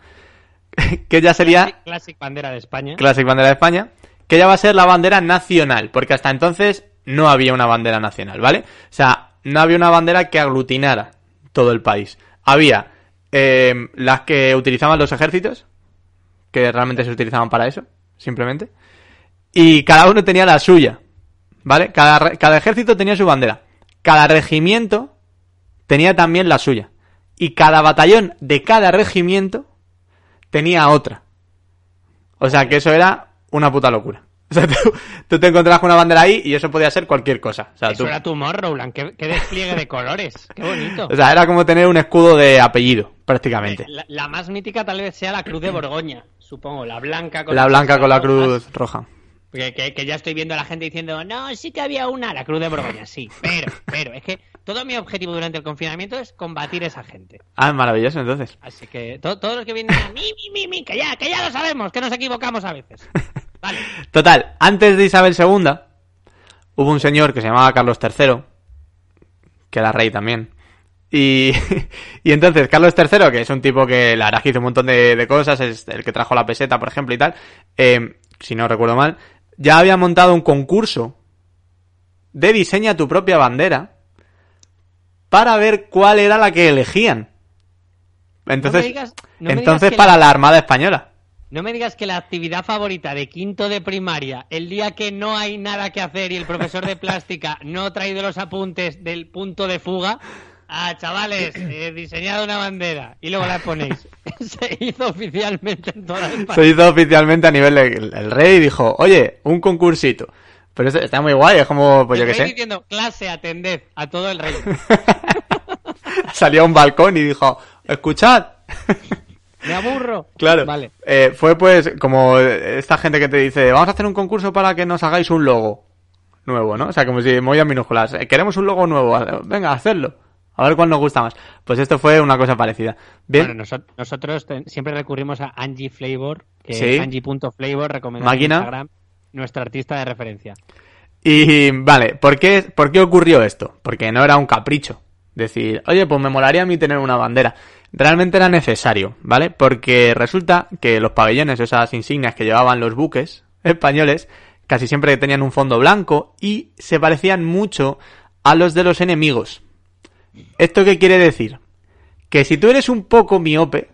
S2: que ya sería
S1: Classic, classic bandera de España.
S2: Classic Bandera de España, que ya va a ser la bandera nacional, porque hasta entonces no había una bandera nacional, ¿vale? O sea, no había una bandera que aglutinara todo el país. Había eh, las que utilizaban los ejércitos, que realmente se utilizaban para eso, simplemente, y cada uno tenía la suya, ¿vale? Cada, cada ejército tenía su bandera. Cada regimiento tenía también la suya. Y cada batallón de cada regimiento tenía otra. O sea que eso era una puta locura. O sea, tú, tú te encontrabas con una bandera ahí y eso podía ser cualquier cosa. O sea,
S1: Eso
S2: tú-
S1: era tu Morrowland. Qué, qué despliegue de colores. Qué bonito.
S2: o sea, era como tener un escudo de apellido, prácticamente.
S1: La, la más mítica tal vez sea la cruz de Borgoña, supongo. La blanca con
S2: La
S1: las
S2: blanca con la cruz roja.
S1: Que, que- que ya estoy viendo a la gente diciendo, no, sí que había una, la cruz de Borgoña, sí. Pero, pero, es que todo mi objetivo durante el confinamiento es combatir a esa gente.
S2: Ah, maravilloso entonces.
S1: Así que to- todos los que vienen a mi, mi, mi, mi, que ya, que ya lo sabemos, que nos equivocamos a veces. Vale.
S2: Total, antes de Isabel II hubo un señor que se llamaba Carlos III, que era rey también. Y, y entonces Carlos III, que es un tipo que la verdad que hizo un montón de, de cosas, es el que trajo la peseta, por ejemplo, y tal, eh, si no recuerdo mal, ya había montado un concurso de diseña tu propia bandera para ver cuál era la que elegían. Entonces,
S1: no me digas, no me
S2: entonces para
S1: la-
S2: la Armada Española.
S1: No me digas que la actividad favorita de quinto de primaria, el día que no hay nada que hacer y el profesor de plástica no ha traído los apuntes del punto de fuga, ah, chavales, he diseñado una bandera y luego la ponéis. Se hizo oficialmente en toda España.
S2: Se hizo oficialmente a nivel del el rey y dijo, oye, un concursito. Pero eso está muy guay, es como, pues yo qué
S1: rey
S2: sé.
S1: diciendo, clase, atended a todo el reino.
S2: Salió a un balcón y dijo, escuchad.
S1: Me aburro.
S2: Claro.
S1: Vale.
S2: Eh, fue pues como esta gente que te dice, vamos a hacer un concurso para que nos hagáis un logo nuevo, ¿no? O sea, como si movidas minúsculas. eh, Queremos un logo nuevo, venga, hacedlo. A ver cuál nos gusta más. Pues esto fue una cosa parecida. Bien,
S1: Bueno, nosotros te- siempre recurrimos a Angie Flavor, que
S2: Sí.
S1: es Angie.flavor, recomendado
S2: Máquina.
S1: en Instagram. nuestro artista de referencia.
S2: Y vale, ¿por qué, ¿por qué ocurrió esto? Porque no era un capricho. Decir, oye, pues me molaría a mí tener una bandera. Realmente era necesario, ¿vale? Porque resulta que los pabellones, esas insignias que llevaban los buques españoles, casi siempre tenían un fondo blanco y se parecían mucho a los de los enemigos. ¿Esto qué quiere decir? Que si tú eres un poco miope,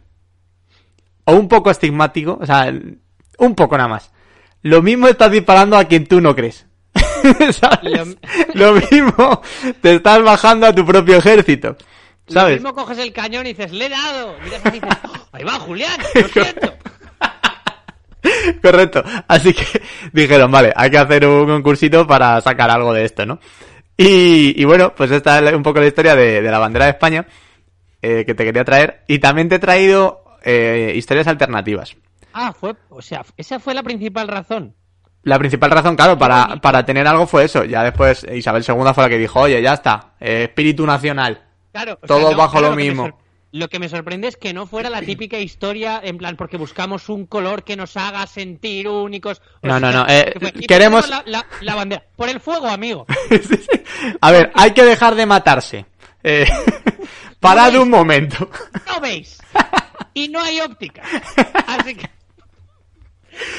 S2: o un poco estigmático, o sea, un poco nada más, lo mismo estás disparando a quien tú no crees. ¿Sabes? Lo... mismo te estás bajando a tu propio ejército. ¿Sabes?
S1: Lo mismo coges el cañón y dices, le he dado. Y dices, oh, ahí va Julián, lo siento.
S2: Correcto. Así que dijeron, vale, hay que hacer un concursito para sacar algo de esto, ¿no? Y, y bueno, pues esta es un poco la historia de, de la bandera de España eh, que te quería traer. Y también te he traído eh, historias alternativas.
S1: Ah, fue, o sea, esa fue la principal razón.
S2: La principal razón, claro, para, para tener algo fue eso. Ya después Isabel II fue la que dijo, oye, ya está, eh, espíritu nacional.
S1: Claro,
S2: todo
S1: sea, no,
S2: bajo
S1: claro,
S2: lo mismo.
S1: Lo que me sorprende es que no fuera la típica historia, en plan, porque buscamos un color que nos haga sentir únicos.
S2: No, no, no, eh,
S1: que fue, "Y
S2: queremos-
S1: La, la- la bandera. Por el fuego, amigo.
S2: A ver, hay que dejar de matarse. Eh, parad un momento.
S1: No veis. Y no hay óptica. Así que.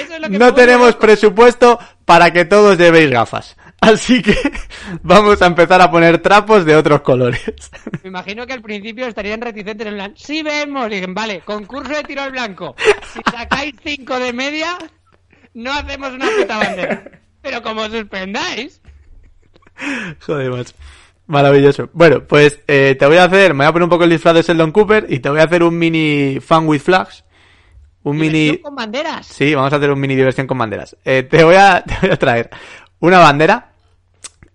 S1: Eso es lo que
S2: No tenemos presupuesto para que todos llevéis gafas. Así que vamos a empezar a poner trapos de otros colores.
S1: Me imagino que al principio estarían reticentes en plan, sí vemos, y dicen, vale, concurso de tiro al blanco. Si sacáis 5 de media, no hacemos una puta bandera. Pero como suspendáis,
S2: Joder, macho. Maravilloso. Bueno, pues eh, te voy a hacer, me voy a poner un poco el disfraz de Sheldon Cooper y te voy a hacer un mini fan with flags. Un mini...
S1: diversión con banderas.
S2: Sí, vamos a hacer un mini diversión con banderas. Eh, te, voy a, te voy a traer una bandera.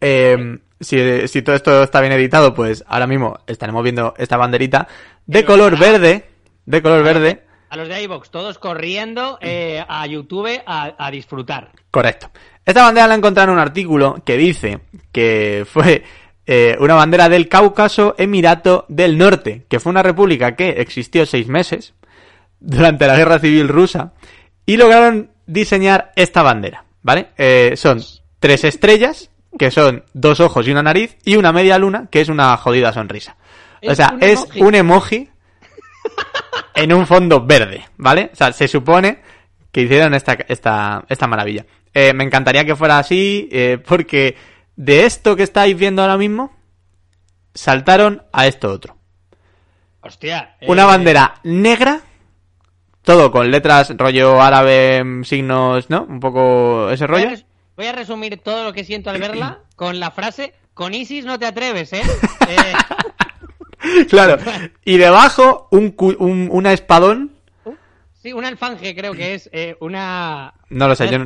S2: Eh, si, si todo esto está bien editado, pues ahora mismo estaremos viendo esta banderita de
S1: Pero
S2: color verde. De color verde.
S1: A los de iVox, todos corriendo eh, a YouTube a, a disfrutar.
S2: Correcto. Esta bandera la he encontrado en un artículo que dice que fue eh, una bandera del Cáucaso Emirato del Norte, que fue una república que existió seis meses durante la guerra civil rusa y lograron diseñar esta bandera, ¿vale? Eh, son tres estrellas, que son dos ojos y una nariz, y una media luna, que es una jodida sonrisa. o
S1: Es
S2: sea, es un emoji en un fondo verde, ¿vale? O sea, se supone que hicieron esta, esta, esta maravilla. Eh, me encantaría que fuera así, eh, porque de esto que estáis viendo ahora mismo, saltaron a esto otro.
S1: Hostia. eh,
S2: Una bandera negra, todo con letras rollo árabe, mm, signos, ¿no? Un poco ese rollo.
S1: Voy a resumir todo lo que siento al verla con la frase, con ISIS no te atreves, ¿eh? Eh,
S2: Claro. Y debajo, un, un- una espadón.
S1: sí, un alfanje creo que es eh, una...
S2: No lo sé, yo no-.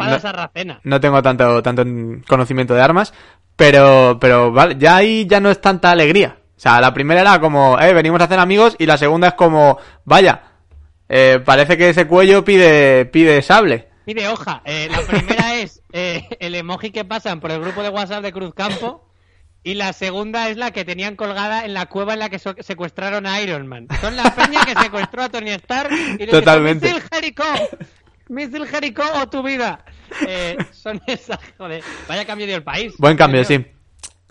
S2: No tengo tanto, tanto conocimiento de armas, pero, pero vale, ya ahí ya no es tanta alegría. O sea, la primera era como, eh, venimos a hacer amigos, y la segunda es como, vaya, eh, parece que ese cuello pide, pide sable.
S1: Pide hoja. Eh, la primera es eh, el emoji que pasan por el grupo de WhatsApp de Cruz Campo. Y la segunda es la que tenían colgada en la cueva en la que so- secuestraron a Iron Man. Son la peña que secuestró a Tony Stark y le
S2: Totalmente.
S1: dijo, Misil Jericho, Misil Jericho o tu vida. Eh, son esas, joder. Vaya cambio dio el país.
S2: Buen cambio, sí.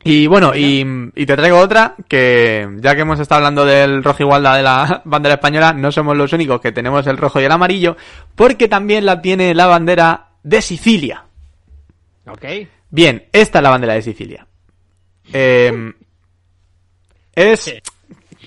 S2: Y bueno, y, y te traigo otra que ya que hemos estado hablando del rojo igualdad de la bandera española, no somos los únicos que tenemos el rojo y el amarillo, porque también la tiene la bandera de Sicilia.
S1: Ok.
S2: Bien, esta es la bandera de Sicilia. Eh, es...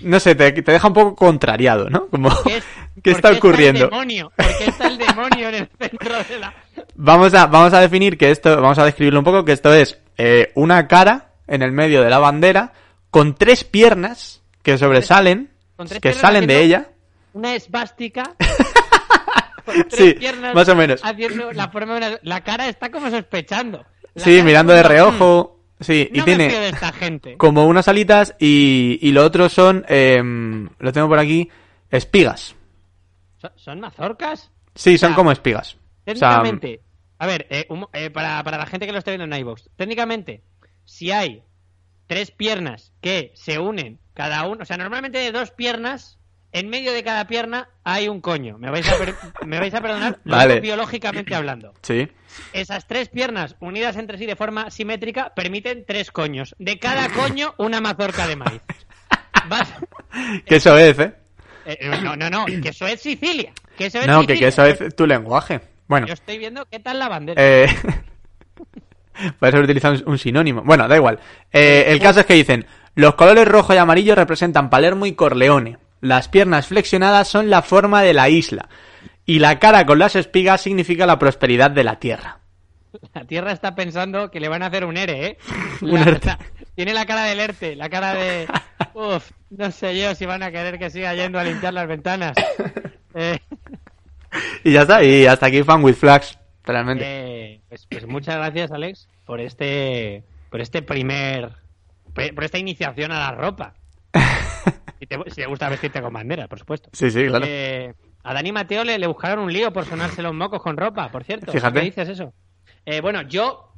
S2: No sé, te, te deja un poco contrariado, ¿no? Como,
S1: ¿Qué, es-
S2: ¿qué
S1: por
S2: está
S1: el
S2: ocurriendo?
S1: demonio? ¿Por qué está el demonio en el centro de la...?
S2: Vamos a, vamos a definir que esto, vamos a describirlo un poco, que esto es eh, una cara en el medio de la bandera con tres piernas que sobresalen,
S1: con tres
S2: que salen de ella.
S1: Una esvástica. con tres
S2: Sí,
S1: piernas
S2: más o menos.
S1: Haciendo la forma de una- La cara está como sospechando. La
S2: Sí, mirando de reojo. Sí,
S1: "Mm,
S2: y
S1: fío de
S2: tiene
S1: esta gente.
S2: como unas alitas y, y lo otro son, em, lo tengo por aquí, espigas.
S1: ¿Son, mazorcas?
S2: Sí, son
S1: sea,
S2: como espigas. O sea,
S1: Técnicamente, a ver, eh, un- eh, para, para la gente que lo esté viendo en iVoox, técnicamente, si hay tres piernas que se unen cada uno, o sea, normalmente de dos piernas en medio de cada pierna hay un coño. Me vais a, per- me vais a perdonar,
S2: Vale.
S1: biológicamente hablando.
S2: Sí.
S1: Esas tres piernas unidas entre sí de forma simétrica permiten tres coños. De cada coño, una mazorca de maíz. Vas-
S2: Que eso es, ¿eh?
S1: eh, no, no, no, que eso es Sicilia. Que eso es
S2: No,
S1: Sicilia.
S2: que eso es tu lenguaje. Bueno,
S1: Yo estoy viendo qué tal la bandera.
S2: eh... Puedes haber utilizado un- un sinónimo. Bueno, da igual. Eh, el caso es que dicen, los colores rojo y amarillo representan Palermo y Corleone. Las piernas flexionadas son la forma de la isla. Y la cara con las espigas significa la prosperidad de la tierra.
S1: La Tierra está pensando que le van a hacer un ERE, ¿eh?
S2: Un
S1: La-
S2: ERTE.
S1: la- tiene la cara del ERTE, la cara de... Uf, no sé yo si van a querer que siga yendo a limpiar las ventanas. Eh,
S2: Y ya está, y hasta aquí Fan with Flags, realmente.
S1: eh, pues, pues muchas gracias, Alex, por este, por este primer... por esta iniciación a la ropa. Si te, si te gusta vestirte con bandera, por supuesto.
S2: Sí, sí, claro.
S1: Eh, a Dani Mateo le, le buscaron un lío por sonarse los mocos con ropa, por cierto.
S2: Fíjate.
S1: ¿Qué dices eso? Eh, bueno, yo,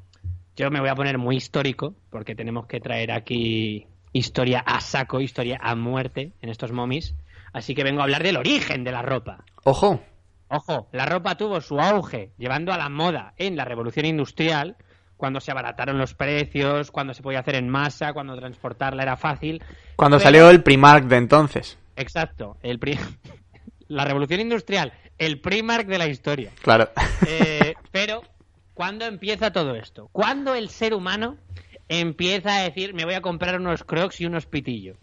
S1: yo me voy a poner muy histórico, porque tenemos que traer aquí historia a saco, historia a muerte en estos momis. Así que vengo a hablar del origen de la ropa.
S2: Ojo,
S1: Ojo, la ropa tuvo su auge llevando a la moda en la revolución industrial, cuando se abarataron los precios, cuando se podía hacer en masa, cuando transportarla era fácil.
S2: cuando
S1: Pero-
S2: salió el Primark de entonces.
S1: Exacto, el pri- la revolución industrial, el Primark de la historia.
S2: Claro.
S1: Eh, pero, ¿cuándo empieza todo esto? ¿Cuándo el ser humano empieza a decir, me voy a comprar unos crocs y unos pitillos?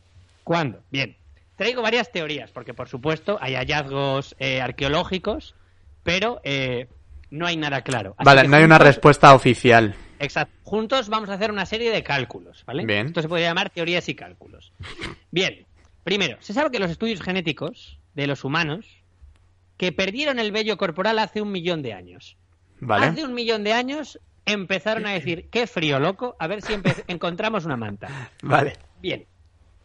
S1: ¿Cuándo? Bien, traigo varias teorías, porque por supuesto hay hallazgos eh, arqueológicos, pero eh, no hay nada claro. Así
S2: vale, no hay una respuesta oficial.
S1: Exacto. Juntos vamos a hacer una serie de cálculos, ¿vale?
S2: Bien.
S1: Esto se podría llamar teorías y cálculos. Bien. Primero, se sabe que los estudios genéticos de los humanos que perdieron el vello corporal hace un millón de años.
S2: Vale.
S1: Hace un millón de años empezaron a decir, qué frío, loco, a ver si encontramos una manta.
S2: Vale.
S1: Bien.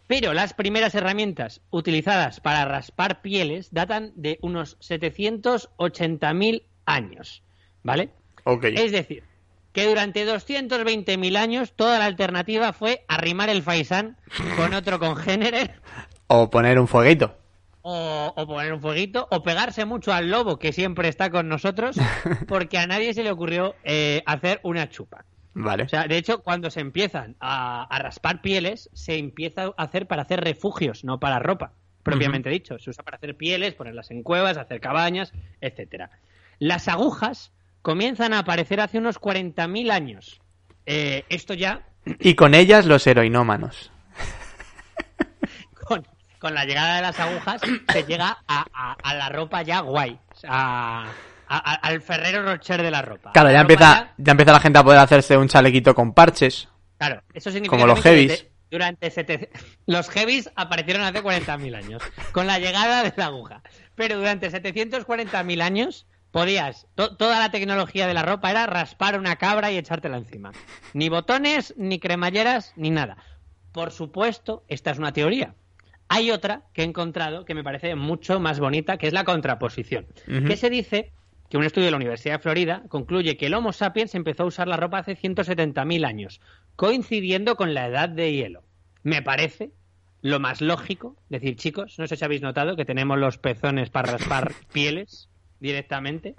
S1: Pero las primeras herramientas utilizadas para raspar pieles datan de unos 780.000 años, ¿vale?
S2: Ok.
S1: Es decir, que durante 220.000 años toda la alternativa fue arrimar el faisán con otro congénere
S2: O poner un fueguito.
S1: o, o poner un fueguito o pegarse mucho al lobo que siempre está con nosotros porque a nadie se le ocurrió eh, hacer una chupa.
S2: Vale.
S1: O sea, de hecho, cuando se empiezan a, a raspar pieles, se empieza a hacer para hacer refugios, no para ropa, propiamente dicho. Se usa para hacer pieles, ponerlas en cuevas, hacer cabañas, etcétera. Las agujas comienzan a aparecer hace unos 40.000 años. Eh, esto ya
S2: Y con ellas los heroinómanos.
S1: con, con la llegada de las agujas se llega a, a- a la ropa ya guay. Sea, a- a- al Ferrero Rocher de la ropa.
S2: Claro,
S1: La
S2: ya empieza, ya empieza la gente a poder hacerse un chalequito con parches.
S1: Claro, eso significa
S2: Como los
S1: también que
S2: heavies.
S1: Durante, durante sete- los heavies aparecieron hace 40.000 años, con la llegada de la aguja. Pero durante 740.000 años podías, to- toda la tecnología de la ropa era raspar una cabra y echártela encima. Ni botones, ni cremalleras, ni nada. Por supuesto, esta es una teoría. Hay otra que he encontrado que me parece mucho más bonita, que es la contraposición.
S2: Ujú.
S1: Que se dice que un estudio de la Universidad de Florida concluye que el Homo sapiens empezó a usar la ropa hace 170.000 años, coincidiendo con la edad de hielo. Me parece lo más lógico decir, chicos, no sé si habéis notado que tenemos los pezones para raspar pieles directamente.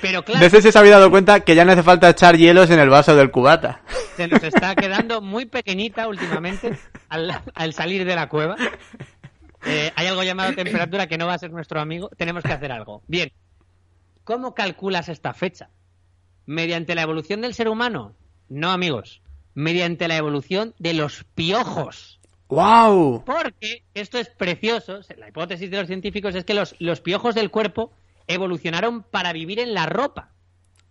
S1: Pero claro,
S2: De ese se había dado cuenta que ya no hace falta echar hielos en el vaso del cubata.
S1: se nos está quedando muy pequeñita últimamente al, al salir de la cueva. Eh, hay algo llamado temperatura que no va a ser nuestro amigo. Tenemos que hacer algo. Bien, ¿cómo calculas esta fecha? ¿Mediante la evolución del ser humano? No, amigos. Mediante la evolución de los piojos.
S2: ¡Wow!
S1: Porque esto es precioso. La hipótesis de los científicos es que los, los piojos del cuerpo evolucionaron para vivir en la ropa.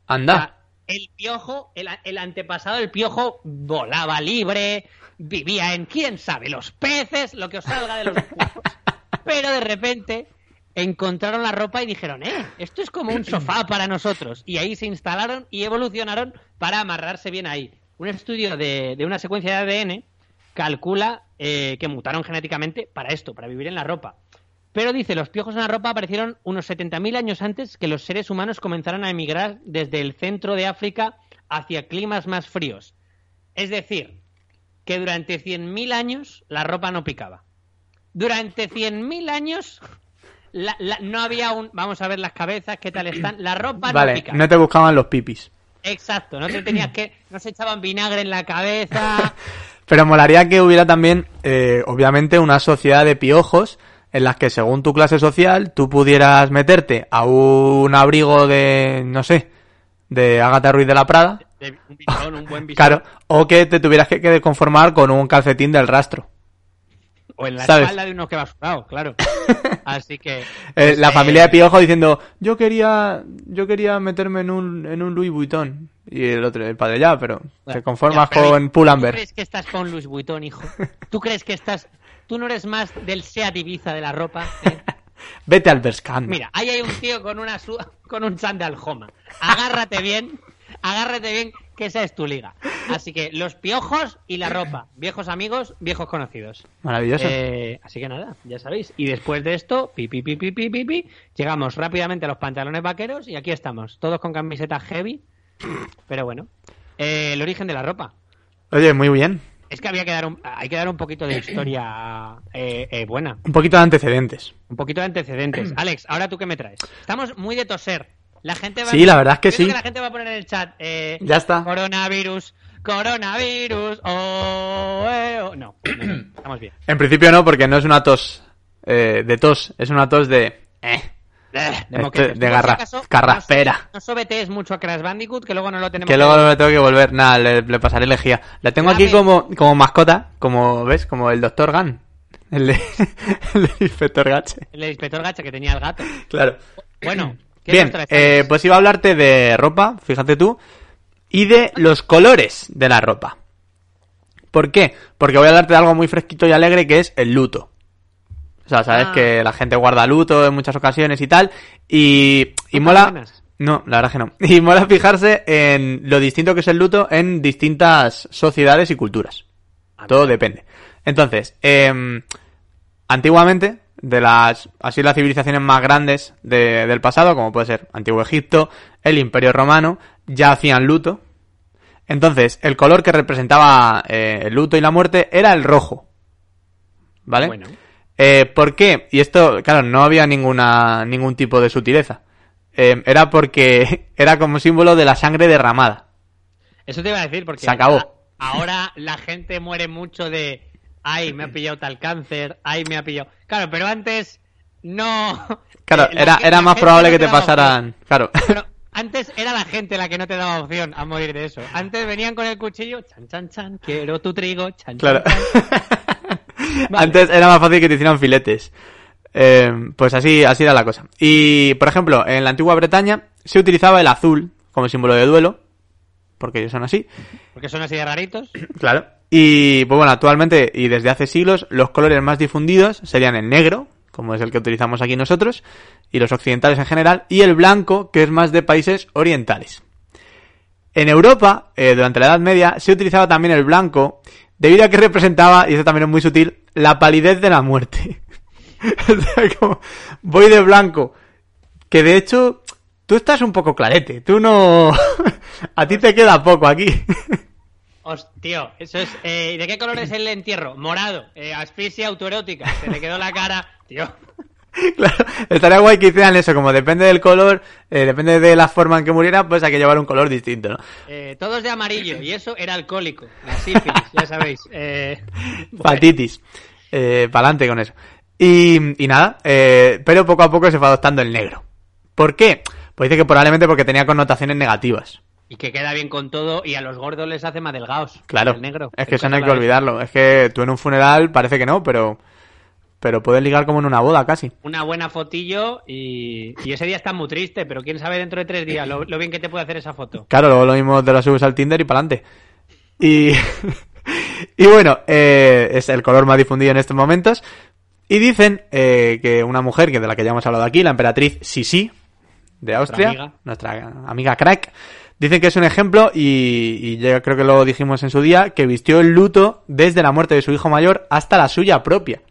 S1: O
S2: Anda.
S1: sea, el piojo, el, el antepasado del piojo volaba libre, vivía en quién sabe, los peces, lo que os salga de los piojos. Pero de repente encontraron la ropa y dijeron, eh, esto es como un sofá para nosotros. Y ahí se instalaron y evolucionaron para amarrarse bien ahí. Un estudio de, de una secuencia de ADN calcula eh, que mutaron genéticamente para esto, para vivir en la ropa. Pero dice, los piojos en la ropa aparecieron unos 70.000 años antes que los seres humanos comenzaron a emigrar desde el centro de África hacia climas más fríos. Es decir, que durante 100.000 años la ropa no picaba. Durante 100.000 años la- la- no había un... Vamos a ver las cabezas, qué tal están. La ropa no
S2: Vale,
S1: pica.
S2: no te buscaban los pipis.
S1: Exacto, no te tenías que... No se echaban vinagre en la cabeza.
S2: Pero molaría que hubiera también, eh, obviamente, una sociedad de piojos en las que según tu clase social tú pudieras meterte a un abrigo de, no sé, de Agatha Ruiz de la Prada,
S1: De un un buen bisón.
S2: claro, o que te tuvieras que, que conformar con un calcetín del rastro.
S1: O en la
S2: ¿sabes?
S1: espalda de unos que va sudado, claro. Así que...
S2: Eh,
S1: pues,
S2: la
S1: eh,
S2: familia de Piojo diciendo, yo quería, yo quería meterme en un, en un Louis Vuitton. Y el otro, el padre, ya, pero te conformas
S1: ya, pero,
S2: con
S1: ¿y
S2: Pull&Bear.
S1: ¿Tú crees que estás con Louis Vuitton, hijo? ¿Tú crees que estás... Tú no eres más del Seat Ibiza de la ropa? ¿eh?
S2: Vete al Berskant.
S1: Mira, ahí hay un tío con una su- con un sandal Homa. Agárrate bien, agárrate bien, que esa es tu liga. Así que los piojos y la ropa, viejos amigos, viejos conocidos.
S2: Maravilloso.
S1: Eh, así que nada, ya sabéis. Y después de esto, pi, pi, pi, pi, pi, pi, pi, llegamos rápidamente a los pantalones vaqueros y aquí estamos, todos con camisetas heavy. Pero bueno, Eh, el origen de la ropa.
S2: Oye, muy bien.
S1: Es que había que dar un, hay que dar un poquito de historia eh, eh, buena.
S2: Un poquito de antecedentes.
S1: Un poquito de antecedentes. Alex, ahora tú qué me traes. Estamos muy de toser. La gente va
S2: Sí, la verdad es que
S1: Creo
S2: sí.
S1: la gente va a poner en el chat. eh,
S2: Ya está.
S1: Coronavirus, coronavirus. Oh, eh, oh. No, no, no, estamos bien.
S2: En principio no, porque no es una tos eh, de tos, es una tos de... eh.
S1: De,
S2: Este, de garra- carraspera.
S1: No, sobetees mucho a Crash Bandicoot, que luego no lo tenemos.
S2: Que luego me tengo que volver. Nada, le, le pasaré lejía. La tengo aquí
S1: Dame.
S2: como, como mascota, como, ¿ves? Como el Doctor Gun. El, de, el Inspector Gache.
S1: El inspector Gacha que tenía el gato.
S2: Claro.
S1: Bueno, ¿qué
S2: Bien, eh, pues iba a hablarte de ropa, fíjate tú, y de los colores de la ropa. ¿Por qué? Porque voy a hablarte de algo muy fresquito y alegre que es el luto. O sea, sabes
S1: Ah.
S2: que la gente guarda luto en muchas ocasiones y tal, y, y
S1: ¿No te
S2: mola... No, la verdad que no. Y mola fijarse en lo distinto que es el luto en distintas sociedades y culturas.
S1: Ah,
S2: Todo depende. Entonces, em, antiguamente, de las así las civilizaciones más grandes de- del pasado, como puede ser Antiguo Egipto, el Imperio Romano, ya hacían luto. Entonces, el color que representaba eh, el luto y la muerte era el rojo. ¿Vale?
S1: Bueno.
S2: Eh, ¿Por qué? Y esto, claro, no había ninguna, ningún tipo de sutileza. Eh, era porque era como símbolo de la sangre derramada.
S1: Eso te iba a decir porque
S2: Se acabó.
S1: ahora la gente muere mucho de ay, me ha pillado tal cáncer, ay, me ha pillado. Claro, pero antes no.
S2: Claro,
S1: Eh,
S2: era, era más probable que te pasaran. Claro.
S1: Pero antes era la gente la que no te daba opción a morir de eso. Antes venían con el cuchillo, chan chan chan, quiero tu trigo, chan
S2: Claro.
S1: chan. chan. Vale.
S2: Antes era más fácil que te hicieran filetes. Eh, pues así, así era la cosa. Y, por ejemplo, en la antigua Bretaña se utilizaba el azul como símbolo de duelo, porque ellos son así.
S1: Porque son así de raritos.
S2: Claro. Y, pues bueno, actualmente y desde hace siglos, los colores más difundidos serían el negro, como es el que utilizamos aquí nosotros, y los occidentales en general, y el blanco, que es más de países orientales. En Europa, eh, durante la Edad Media, se utilizaba también el blanco, debido a que representaba, y esto también es muy sutil, la palidez de la muerte. o sea, como, voy de blanco. Que de hecho, tú estás un poco clarete, tú no... a ti te queda poco aquí.
S1: Hostia, eso es. Eh, ¿De qué color es el entierro? Morado. Eh, asfixia autoerótica. Se le quedó la cara. Tío.
S2: Claro, estaría guay que hicieran eso, como depende del color, eh, depende de la forma en que muriera, pues hay que llevar un color distinto, ¿no?
S1: Eh, todos de amarillo. Y eso era alcohólico. La sífilis, ya sabéis. Eh,
S2: Patitis. Eh, pa'lante con eso. Y, y nada, eh, pero poco a poco se fue adoptando el negro. ¿Por qué? Pues dice que probablemente porque tenía connotaciones negativas.
S1: Y que queda bien con todo y a los gordos les hace más delgados.
S2: Claro,
S1: El negro.
S2: es que eso no hay que olvidarlo. Es que tú en un funeral parece que no, pero, pero puedes ligar como en una boda casi.
S1: Una buena fotillo y, y ese día está muy triste, pero quién sabe dentro de tres días lo, lo bien que te puede hacer esa foto.
S2: Claro, luego lo mismo te lo subes al Tinder y para adelante. Y, y bueno, eh, es el color más difundido en estos momentos. Y dicen eh, que una mujer, que de la que ya hemos hablado aquí, la emperatriz Sisi, de Austria,
S1: amiga.
S2: nuestra amiga crack, dicen que es un ejemplo y, y ya creo que lo dijimos en su día, que vistió el luto desde la muerte de su hijo mayor hasta la suya propia.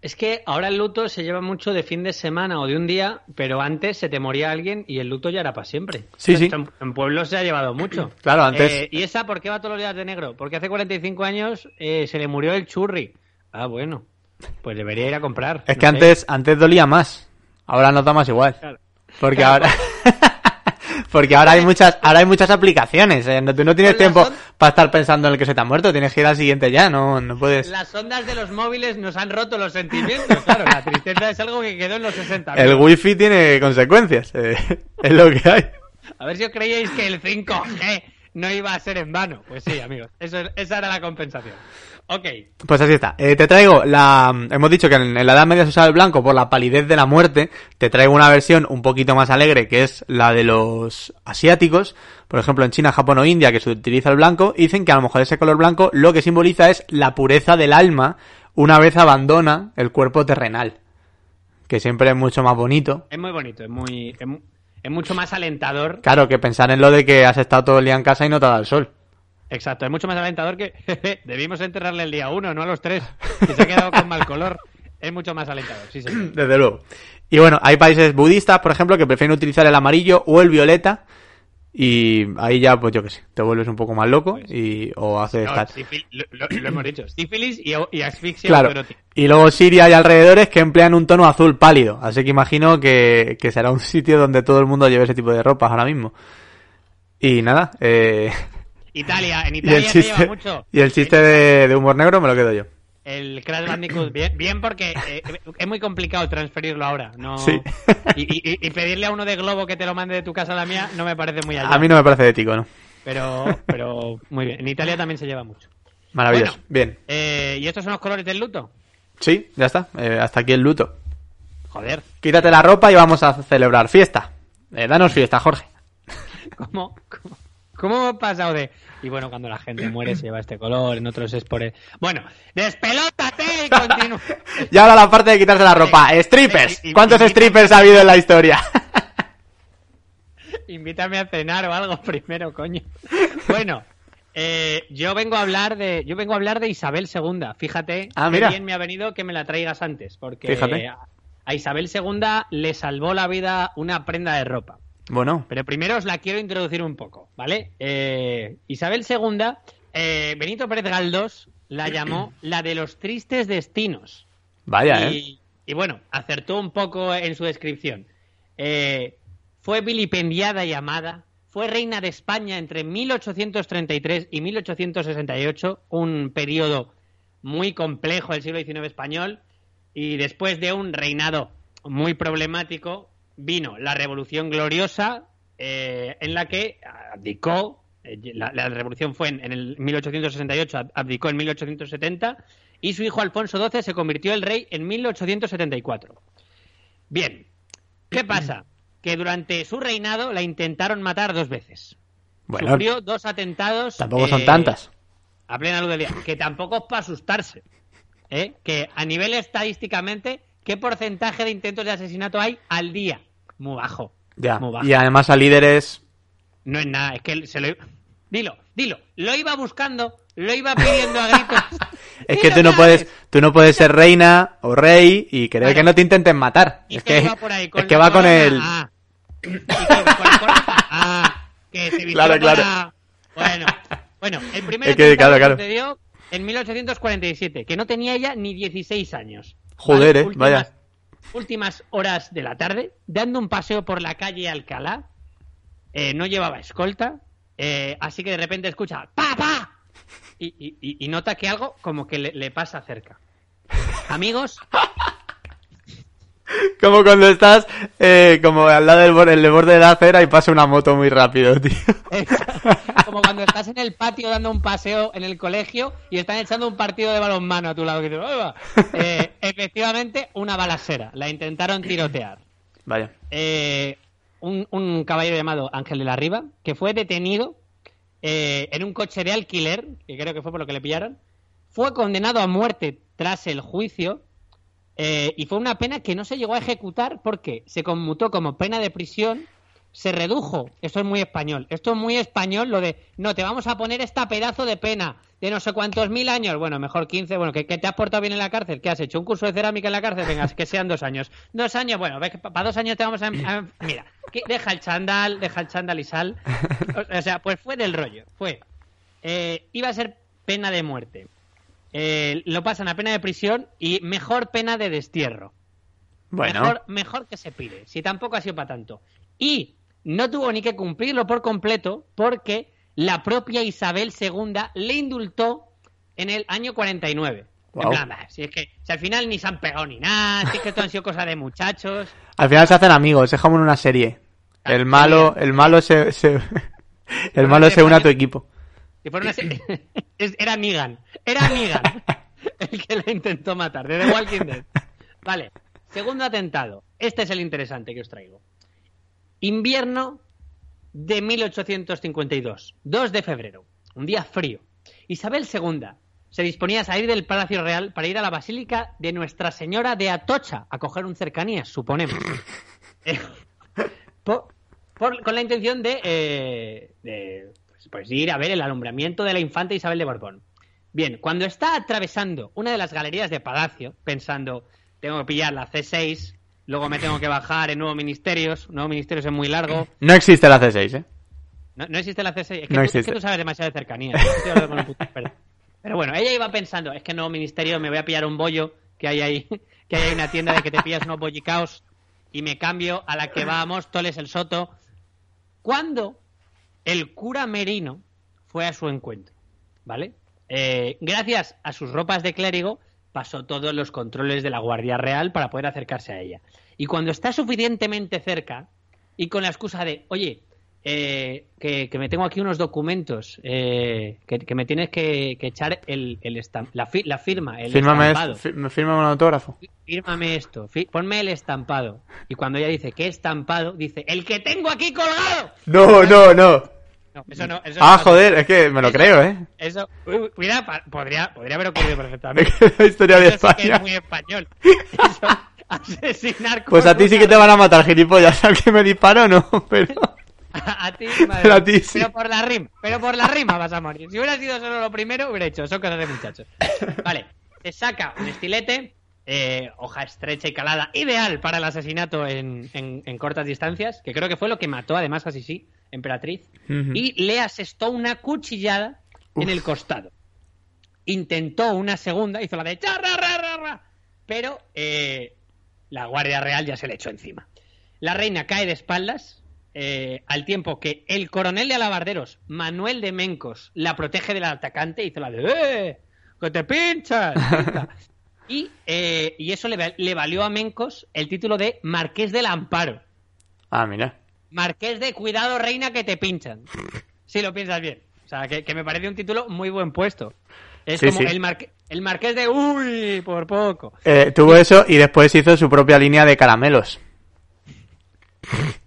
S1: Es que ahora el luto se lleva mucho de fin de semana o de un día, pero antes se te moría alguien y el luto ya era para siempre.
S2: Sí, sí.
S1: En, en pueblos se ha llevado mucho.
S2: Claro, antes-
S1: Eh, ¿Y esa por qué va todos los días de negro? Porque hace 45 años eh, se le murió el churri. Ah, bueno. Pues debería ir a comprar.
S2: Es
S1: no
S2: que
S1: sé.
S2: antes, antes dolía más. Ahora nos da más igual.
S1: Claro.
S2: Porque
S1: Claro.
S2: ahora. Porque ahora hay muchas, ahora hay muchas aplicaciones. eh, no- Tú no tienes tiempo para estar pensando en el que se te ha muerto. Tienes que ir al siguiente ya. No, no puedes.
S1: Las ondas de los móviles nos han roto los sentimientos. Claro, la tristeza es algo que quedó en los 60.
S2: El wifi tiene consecuencias. eh, es lo que hay.
S1: A ver si os creíais que el 5G no iba a ser en vano. Pues sí, amigos. Eso, esa era la compensación. Ok.
S2: Pues así está. Eh, te traigo la. Hemos dicho que en, en la Edad Media se usaba el blanco por la palidez de la muerte. Te traigo una versión un poquito más alegre que es la de los asiáticos. Por ejemplo, en China, Japón o India, que se utiliza el blanco. Dicen que a lo mejor ese color blanco lo que simboliza es la pureza del alma una vez abandona el cuerpo terrenal. Que siempre es mucho más bonito.
S1: Es muy bonito, es muy. Es, es mucho más alentador.
S2: Claro, que pensar en lo de que has estado todo el día en casa y no te ha dado el sol.
S1: Exacto, es mucho más alentador que. Debimos enterrarle el día uno, no a los tres. Que se ha quedado con mal color. Es mucho más alentador, sí, señor.
S2: Desde luego. Y bueno, hay países budistas, por ejemplo, que prefieren utilizar el amarillo o el violeta. Y ahí ya, pues yo qué sé, te vuelves un poco más loco
S1: Pues-
S2: y o haces
S1: No,
S2: tal.
S1: lo, lo- lo hemos dicho. Sífilis y, y asfixia
S2: Claro. Y luego Siria y alrededores que emplean un tono azul pálido. Así que imagino que, que será un sitio donde todo el mundo lleve ese tipo de ropas ahora mismo. Y nada, eh,
S1: Italia, en Italia se lleva mucho.
S2: y el chiste de, de humor negro me lo quedo yo.
S1: El Crash Bandicoot, bien, bien porque eh, es muy complicado transferirlo ahora. No...
S2: Sí.
S1: Y, y- y pedirle a uno de Globo que te lo mande de tu casa a la mía no me parece muy allá.
S2: A mí no me parece ético, ¿no?
S1: Pero, pero muy bien. En Italia también se lleva mucho.
S2: Maravilloso.
S1: Bueno.
S2: Bien.
S1: Eh, ¿Y estos son los colores del luto?
S2: Sí, ya está. Eh, hasta aquí el luto.
S1: Joder,
S2: Quítate la ropa y vamos a celebrar fiesta. Eh, danos fiesta, Jorge.
S1: ¿cómo, cómo, cómo hemos pasado de... Y bueno, cuando la gente muere se lleva este color, en otros es por... el- Bueno, despelótate y continúa.
S2: Y ahora la parte de quitarse la ropa. Strippers. ¿Cuántos strippers ha habido en la historia?
S1: Invítame a cenar o algo primero, coño. Bueno, eh, yo vengo a hablar de yo vengo a hablar de Isabel II. Fíjate,
S2: Ah, mira.
S1: bien me ha venido que me la traigas antes, porque
S2: Fíjate.
S1: a Isabel II le salvó la vida una prenda de ropa.
S2: Bueno,
S1: Pero primero os la quiero introducir un poco, ¿vale? Eh, Isabel II, eh, Benito Pérez Galdós la llamó la de los tristes destinos.
S2: vaya, ¿eh?
S1: Y, y bueno, acertó un poco en su descripción. Eh, fue vilipendiada y amada. Fue reina de España entre 1833 y 1868, un periodo muy complejo del siglo XIX español. Y después de un reinado muy problemático, vino la Revolución Gloriosa, eh, en la que abdicó. eh, La, la revolución fue en, en el 1868, ab- abdicó en 1870 y su hijo Alfonso XII se convirtió el rey en 1874. Bien, ¿qué pasa? Que durante su reinado la intentaron matar dos veces.
S2: Bueno,
S1: Sufrió dos atentados.
S2: tampoco son
S1: eh,
S2: tantas.
S1: A plena luz del día. Que tampoco es para asustarse. Que a nivel estadísticamente, ¿qué porcentaje de intentos de asesinato hay al día? Muy bajo.
S2: Ya.
S1: Muy bajo.
S2: Y además a líderes.
S1: No es nada, es que él se lo... Dilo, dilo. Lo iba buscando, lo iba pidiendo a gritos.
S2: Es que tú no
S1: ¿qué
S2: puedes, tú no puedes ser reina o rey y querer que no te intenten matar.
S1: ¿Y
S2: Es que,
S1: va por ahí?
S2: es que va con el.
S1: Ah. ¿Y qué? ¿Con la corona? Ah, que se vistió
S2: Claro, claro.
S1: Bueno, bueno, el primer
S2: Es que, claro, claro.
S1: sucedió en 1847, que no tenía ella ni 16 años.
S2: Joder, eh,
S1: Últimas-
S2: vaya.
S1: Últimas horas de la tarde, dando un paseo por la calle Alcalá, eh, no llevaba escolta, eh, así que de repente escucha ¡Pa, pa! Y, y- y- y nota que algo como que le, le pasa cerca. Amigos,
S2: Como cuando estás eh, como al lado del borde, el borde de la acera y pasa una moto muy rápido, tío.
S1: Como cuando estás en el patio dando un paseo en el colegio y están echando un partido de balonmano a tu lado. Que dices, "Ahí va". Eh, efectivamente, una balacera. La intentaron tirotear.
S2: Vaya.
S1: Eh, un, un caballero llamado Ángel de la Riva, que fue detenido eh, en un coche de alquiler, que creo que fue por lo que le pillaron, fue condenado a muerte tras el juicio eh, y fue una pena que no se llegó a ejecutar porque se conmutó como pena de prisión, se redujo. Esto es muy español. Esto es muy español lo de, no, te vamos a poner esta pedazo de pena de no sé cuántos mil años. Bueno, mejor 15. Bueno, que, que te has portado bien en la cárcel. ¿Qué has hecho? ¿Un curso de cerámica en la cárcel? Venga, que sean dos años. Dos años, bueno, para dos años te vamos a... mira, que- deja el chandal, deja el chandal y sal. O, o sea, pues fue del rollo. Fue. eh, iba a ser pena de muerte. Eh, lo pasan a pena de prisión y mejor pena de destierro.
S2: Bueno,
S1: Mejor, mejor que se pide, si tampoco ha sido para tanto. Y no tuvo ni que cumplirlo por completo porque la propia Isabel II le indultó en el año 49.
S2: Guau.
S1: En plan, bah, si es que si al final ni se han pegado ni nada, si es que esto han sido cosas de muchachos.
S2: al final se hacen amigos, es como en una serie.
S1: Ah,
S2: El malo, el malo se, se- el malo se une a tu equipo.
S1: Y por una se- es- era Negan, era Negan el que le intentó matar, de The Walking Dead. Vale, segundo atentado. Este es el interesante que os traigo. Invierno de 1852, 2 de febrero, un día frío. Isabel II se disponía a salir del Palacio Real para ir a la Basílica de Nuestra Señora de Atocha a coger un cercanías, suponemos. Eh, por- por- con la intención de, eh, de, pues, pues, ir a ver el alumbramiento de la infanta Isabel de Borbón. Bien, cuando está atravesando una de las galerías de Palacio, pensando, tengo que pillar la C6, luego me tengo que bajar en Nuevo Ministerios, Nuevo Ministerios es muy largo,
S2: No existe la C6, ¿eh?
S1: no, no existe la C6, es que,
S2: No
S1: tú, es que tú sabes demasiado de cercanía. Pero bueno, ella iba pensando, es que Nuevo Ministerio me voy a pillar un bollo, que hay ahí, que hay ahí una tienda de que te pillas unos bollicaos y me cambio a la que va a Móstoles, el Soto, cuando el cura Merino fue a su encuentro, ¿vale? Eh, gracias a sus ropas de clérigo, pasó todos los controles de la Guardia Real para poder acercarse a ella. Y cuando está suficientemente cerca, y con la excusa de, oye, eh, que, que me tengo aquí unos documentos, eh, que, que me tienes que, que echar el, el la, fi- la firma, el
S2: Fírmame,
S1: estampado.
S2: fí- fírmame un autógrafo.
S1: Fírmame esto, ponme el estampado. Y cuando ella dice, ¿qué estampado? Dice, ¡el que tengo aquí colgado!
S2: No, no, no.
S1: No, eso no. Eso
S2: Ah,
S1: no-
S2: joder, es que me lo
S1: Eso-
S2: creo, ¿eh?
S1: Eso, pa- podría, podría haber ocurrido perfectamente.
S2: Es la historia de
S1: Eso sí que
S2: España.
S1: es muy español. Eso, asesinar
S2: Pues a ti sí que te van a matar, gilipollas. ¿A que me disparo no? Pero...
S1: A, ti,
S2: Pero a ti sí.
S1: Pero por la rima, pero por la rima vas a morir. Si hubiera sido solo lo primero, hubiera hecho, son cosas de muchachos. Vale, se saca un estilete, eh, hoja estrecha y calada, ideal para el asesinato en, en- en cortas distancias, que creo que fue lo que mató además a Sisi, emperatriz, y le asestó una cuchillada en el costado. Intentó una segunda, hizo la de charra, ra, ra, ra, pero eh, la Guardia Real ya se le echó encima. La reina cae de espaldas, eh, al tiempo que el coronel de alabarderos, Manuel de Mencos, la protege del atacante, hizo la de ¡Eh! ¡Que te pinchas! y, eh, y eso le, le valió a Mencos el título de Marqués del Amparo.
S2: Ah, mira.
S1: Marqués de Cuidado, reina, que te pinchan. Si lo piensas bien. O sea, que, que me parece un título muy buen puesto. Es
S2: Sí,
S1: como
S2: sí.
S1: El, marque- el Marqués de Uy, por poco.
S2: Eh, tuvo eso y después hizo su propia línea de caramelos.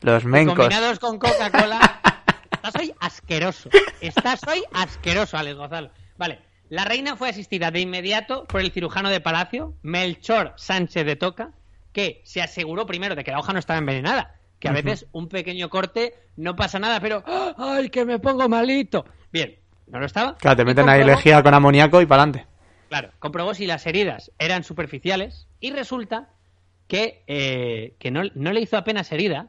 S2: Los mencos.
S1: Combinados con Coca-Cola. Estás hoy asqueroso. Estás hoy asqueroso, Alex Gonzalo. Vale. La reina fue asistida de inmediato por el cirujano de palacio, Melchor Sánchez de Toca, que se aseguró primero de que la hoja no estaba envenenada. Que a veces un pequeño corte no pasa nada, pero ¡ah! ¡ay, que me pongo malito! Bien, no lo estaba.
S2: Claro, te meten ahí lejía con amoníaco y para adelante.
S1: Claro, comprobó si las heridas eran superficiales y resulta que, eh, que no, no le hizo apenas herida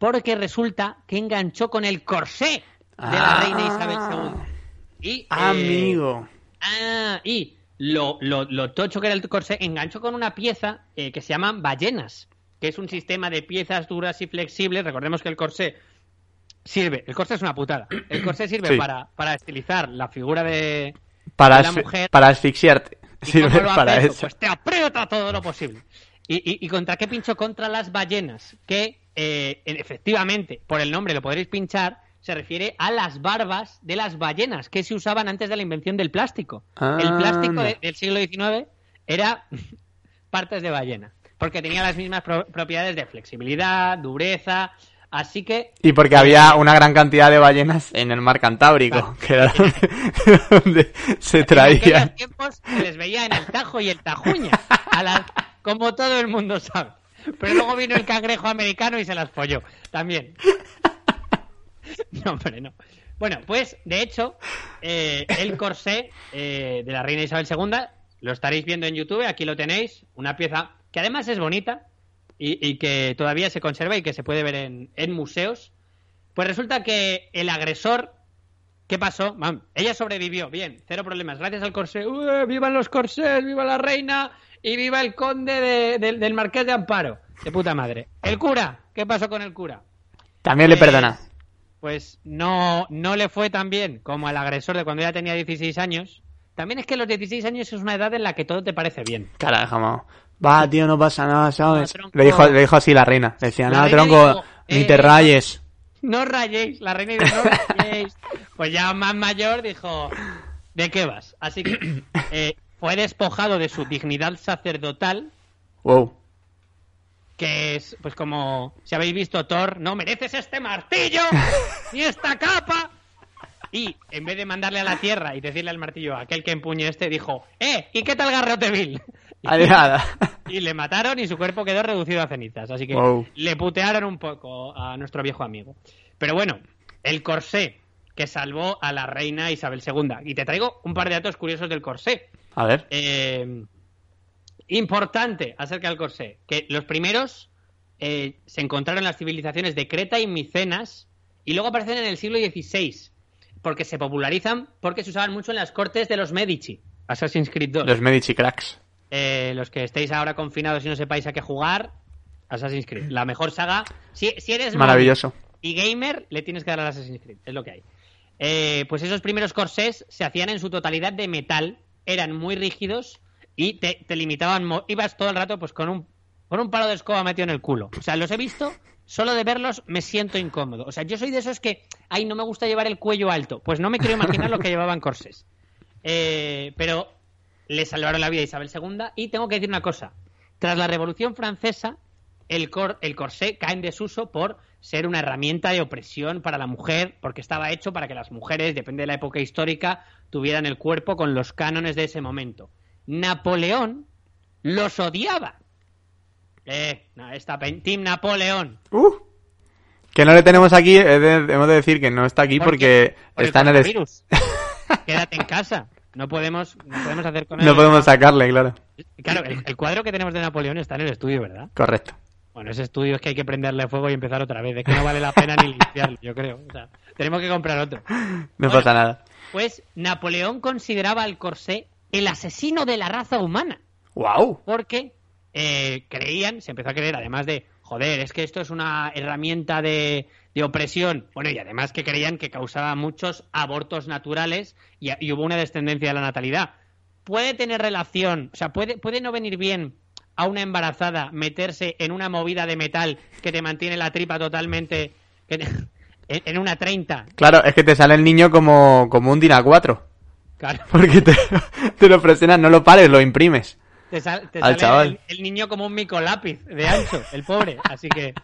S1: porque resulta que enganchó con el corsé de la
S2: Ah.
S1: reina Isabel II. Y, eh,
S2: Amigo.
S1: Ah, y lo, lo, lo tocho que era el corsé enganchó con una pieza eh, que se llaman ballenas, que es un sistema de piezas duras y flexibles. Recordemos que el corsé sirve, el corsé es una putada. El corsé sirve
S2: Sí.
S1: para, para estilizar la figura de,
S2: Para,
S1: de la mujer.
S2: para asfixiarte.
S1: ¿Y
S2: Sirve para eso.
S1: Pues te aprieta todo lo posible. ¿Y, y, y contra qué pincho? Contra las ballenas, que eh, en- efectivamente, por el nombre lo podréis pinchar, se refiere a las barbas de las ballenas que se usaban antes de la invención del plástico. El plástico
S2: Anda.
S1: de- del siglo XIX era partes de ballena, porque tenía las mismas pro- propiedades de flexibilidad, dureza, así que
S2: Y porque había una gran cantidad de ballenas en el mar Cantábrico, que era donde, donde se
S1: En
S2: traían.
S1: aquellos tiempos se les veía en el Tajo y el Tajuña, a las- como todo el mundo sabe. Pero luego vino el cangrejo americano y se las folló, también. No, hombre, no. Bueno, pues, de hecho, eh, el corsé eh, de la reina Isabel II, lo estaréis viendo en YouTube, aquí lo tenéis, una pieza que además es bonita y, y que todavía se conserva y que se puede ver en, en museos. Pues resulta que el agresor ¿Qué pasó? Mam, ella sobrevivió, bien, cero problemas. Gracias al corsé. ¡Ué, ¡Vivan los corsés! ¡Viva la reina! Y viva el conde de- de- del marqués de Amparo. De puta madre. El cura. ¿Qué pasó con el cura?
S2: También le
S1: Pues-
S2: perdona.
S1: Pues no, no le fue tan bien como al agresor de cuando ella tenía 16 años. También es que los 16 años es una edad en la que todo te parece bien.
S2: Cara, como, va, tío, no pasa nada, ¿sabes?
S1: No.
S2: Le dijo, le dijo así la reina. Le decía, nada, tronco,
S1: dijo,
S2: ni
S1: eh,
S2: te rayes.
S1: No rayéis, la reina dice no rayéis. Pues ya más mayor dijo, ¿de qué vas? Así que eh, fue despojado de su dignidad sacerdotal,
S2: Wow.
S1: que es pues como si habéis visto Thor, no mereces este martillo ni esta capa. Y en vez de mandarle a la tierra y decirle al martillo a aquel que empuñe este, dijo, ¡eh! ¿Y qué tal Garroteville?
S2: Ahí
S1: Y le mataron y su cuerpo quedó reducido a cenizas. Así que
S2: Wow.
S1: le putearon un poco a nuestro viejo amigo. Pero bueno, el corsé que salvó a la reina Isabel II. Y te traigo un par de datos curiosos del corsé.
S2: A ver.
S1: Eh, importante acerca del corsé, que los primeros eh, se encontraron en las civilizaciones de Creta y Micenas y luego aparecen en el siglo XVI, porque se popularizan porque se usaban mucho en las cortes de los Medici. Assassin's Creed 2.
S2: Los Medici cracks.
S1: Eh, los que estéis ahora confinados y no sepáis a qué jugar, Assassin's Creed. La mejor saga. Si, si eres
S2: Maravilloso.
S1: y gamer, le tienes que dar al Assassin's Creed. Es lo que hay. Eh, pues esos primeros corsés se hacían en su totalidad de metal, eran muy rígidos y te, te limitaban. Ibas todo el rato pues con un, con un palo de escoba metido en el culo. O sea, los he visto, solo de verlos me siento incómodo. O sea, yo soy de esos que, ay, no me gusta llevar el cuello alto. Pues no me quiero imaginar lo que llevaban corsés. Eh, pero le salvaron la vida a Isabel II y tengo que decir una cosa. Tras la Revolución Francesa, el, cor- el corsé cae en desuso por ser una herramienta de opresión para la mujer, porque estaba hecho para que las mujeres, depende de la época histórica, tuvieran el cuerpo con los cánones de ese momento. Napoleón los odiaba. Eh, no, esta Team Napoleón.
S2: Uh. Que no le tenemos aquí, hemos de decir que no está aquí porque
S1: Por
S2: está en el...
S1: Quédate en casa. No podemos, no podemos hacer con él.
S2: No podemos sacarle, claro.
S1: Claro, el, el cuadro que tenemos de Napoleón está en el estudio, ¿verdad?
S2: Correcto.
S1: Bueno, ese estudio es que hay que prenderle fuego y empezar otra vez. Es que no vale la pena ni limpiarlo, yo creo. O sea, tenemos que comprar otro.
S2: No
S1: Bueno.
S2: pasa nada.
S1: Pues Napoleón consideraba al corsé el asesino de la raza humana.
S2: ¡Wow!
S1: Porque eh, creían, se empezó a creer, además de, joder, es que esto es una herramienta de, de opresión. Bueno, y además que creían que causaba muchos abortos naturales y, y hubo una descendencia de la natalidad. Puede tener relación, o sea, puede, puede no venir bien a una embarazada meterse en una movida de metal que te mantiene la tripa totalmente en, una 30.
S2: Claro, es que te sale el niño como, como un Dina 4.
S1: Claro.
S2: Porque te, te lo presionas, no lo pares, lo imprimes.
S1: Te, sal- te
S2: Al
S1: sale
S2: chaval.
S1: El, el niño como un mico lápiz de ancho, el pobre. Así que,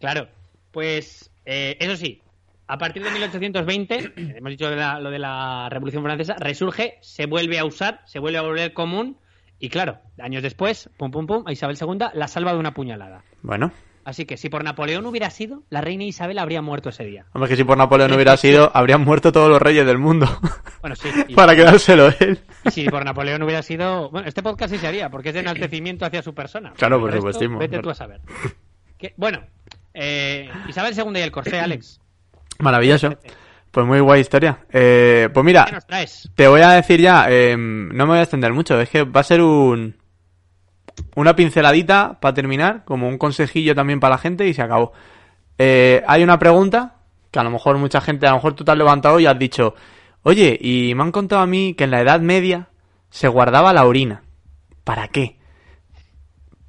S1: claro, pues eh, eso sí, a partir de 1820, hemos dicho de la- lo de la Revolución Francesa, resurge, se vuelve a usar, se vuelve a volver común y claro, años después, pum pum pum, a Isabel II la salva de una puñalada.
S2: Bueno,
S1: Así que si por Napoleón hubiera sido, la reina Isabel habría muerto ese día.
S2: hombre, que si por Napoleón hubiera sido, habrían muerto todos los reyes del mundo.
S1: Bueno, sí. y-
S2: Para quedárselo él.
S1: Y si por Napoleón hubiera sido. Bueno, este podcast sí se haría, porque es de enaltecimiento hacia su persona.
S2: Claro, por supuestísimo.
S1: Vete tú a saber. Que- bueno, eh, Isabel II y el corsé, Alex.
S2: Maravilloso. Pues muy guay historia. Eh, pues
S1: ¿Qué
S2: mira, te voy a decir ya, eh, no me voy a extender mucho, es que va a ser un una pinceladita para terminar, como un consejillo también para la gente y se acabó. Eh, hay una pregunta que a lo mejor mucha gente, a lo mejor tú te has levantado y has dicho, oye, y me han contado a mí que en la Edad Media se guardaba la orina. ¿Para qué?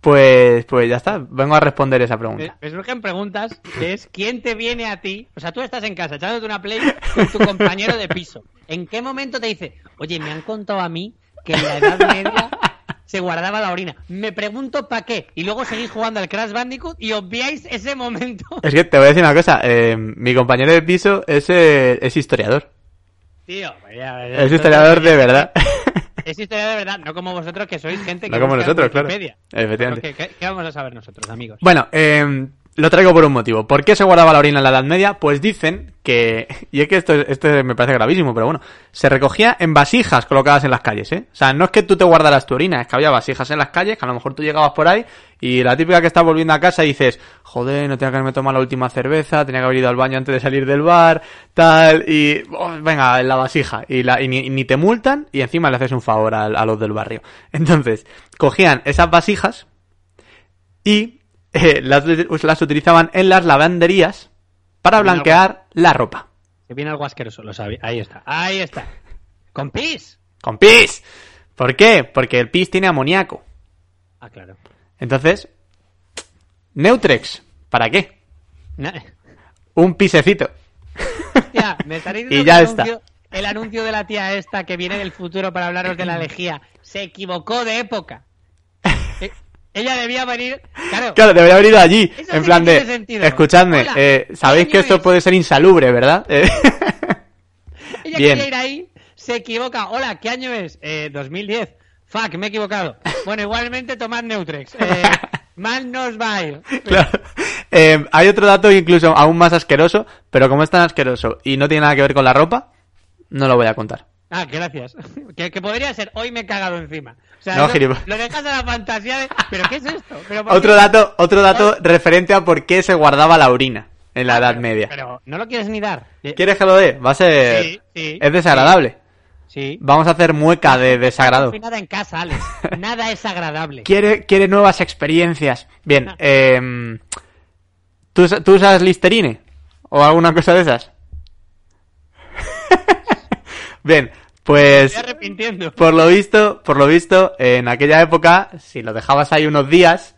S2: Pues, pues ya está, vengo a responder esa pregunta.
S1: me surgen preguntas que es ¿quién te viene a ti? O sea, tú estás en casa echándote una play con tu compañero de piso. ¿En qué momento te dice, oye, me han contado a mí que en la Edad Media se guardaba la orina? Me pregunto para qué. Y luego seguís jugando al Crash Bandicoot y obviáis ese momento.
S2: Es que te voy a decir una cosa, eh, mi compañero de piso es, eh, es historiador.
S1: Tío, pues
S2: Es historiador de verdad.
S1: Es historia de verdad, no como vosotros que sois gente que
S2: No como nosotros, claro. Efectivamente.
S1: Pero ¿Qué, qué- qué vamos a saber nosotros, amigos?
S2: Bueno, eh, Lo traigo por un motivo. ¿Por qué se guardaba la orina en la Edad Media? Pues dicen que, y es que esto, esto me parece gravísimo, pero bueno, se recogía en vasijas colocadas en las calles, ¿eh? O sea, no es que tú te guardaras tu orina, es que había vasijas en las calles, que a lo mejor tú llegabas por ahí y la típica que estás volviendo a casa dices, joder, no tenía que haberme tomado la última cerveza, tenía que haber ido al baño antes de salir del bar, tal, y oh, venga, en la vasija, y, la, y ni, ni te multan y encima le haces un favor a los del barrio. Entonces, cogían esas vasijas y eh, las, las utilizaban en las lavanderías para blanquear la ropa.
S1: Que viene algo asqueroso, lo sabía. Ahí está, ahí está. Con pis.
S2: Con pis. ¿Por qué? Porque el pis tiene amoníaco.
S1: Ah, claro.
S2: Entonces, Neutrex, ¿para qué? Un pisecito.
S1: Me está diciendo
S2: Y ya
S1: el
S2: está.
S1: anuncio- El anuncio de la tía esta que viene del futuro para hablaros de la lejía se equivocó de época. Ella debía venir. Claro,
S2: Claro, debería haber ido allí.
S1: Eso
S2: en
S1: sí
S2: plan de,
S1: sentido.
S2: escuchadme,
S1: Hola,
S2: eh,
S1: ¿qué
S2: sabéis que esto
S1: es?
S2: puede ser insalubre, ¿verdad? Eh,
S1: ella
S2: bien.
S1: quería ir ahí, se equivoca. Hola, ¿qué año es? Eh, 2010. Fuck, me he equivocado. Bueno, igualmente tomad Neutrex. Eh, mal no os va a ir.
S2: claro. Eh, hay otro dato incluso aún más asqueroso, pero como es tan asqueroso y no tiene nada que ver con la ropa, no lo voy a contar.
S1: Ah, gracias. Que, que podría ser, hoy me he cagado encima. O sea,
S2: No,
S1: lo, lo dejas a la fantasía de. ¿Pero qué es esto? ¿Pero por qué?
S2: Otro dato, otro dato referente a por qué se guardaba la orina en la
S1: Ah,
S2: Edad
S1: pero-
S2: Media.
S1: Pero no lo quieres ni dar. Eh,
S2: ¿Quieres que lo dé? Va a ser...
S1: Sí, sí,
S2: es desagradable.
S1: Sí.
S2: Vamos a hacer mueca de desagrado.
S1: No nada en casa, Alex. Nada es agradable.
S2: Quiere, quiere nuevas experiencias. Bien, eh, ¿tú, ¿tú usas Listerine? ¿O alguna cosa de esas? Bien,
S1: Me
S2: pues
S1: estoy arrepintiendo.
S2: por lo visto, por lo visto, en aquella época, si lo dejabas ahí unos días,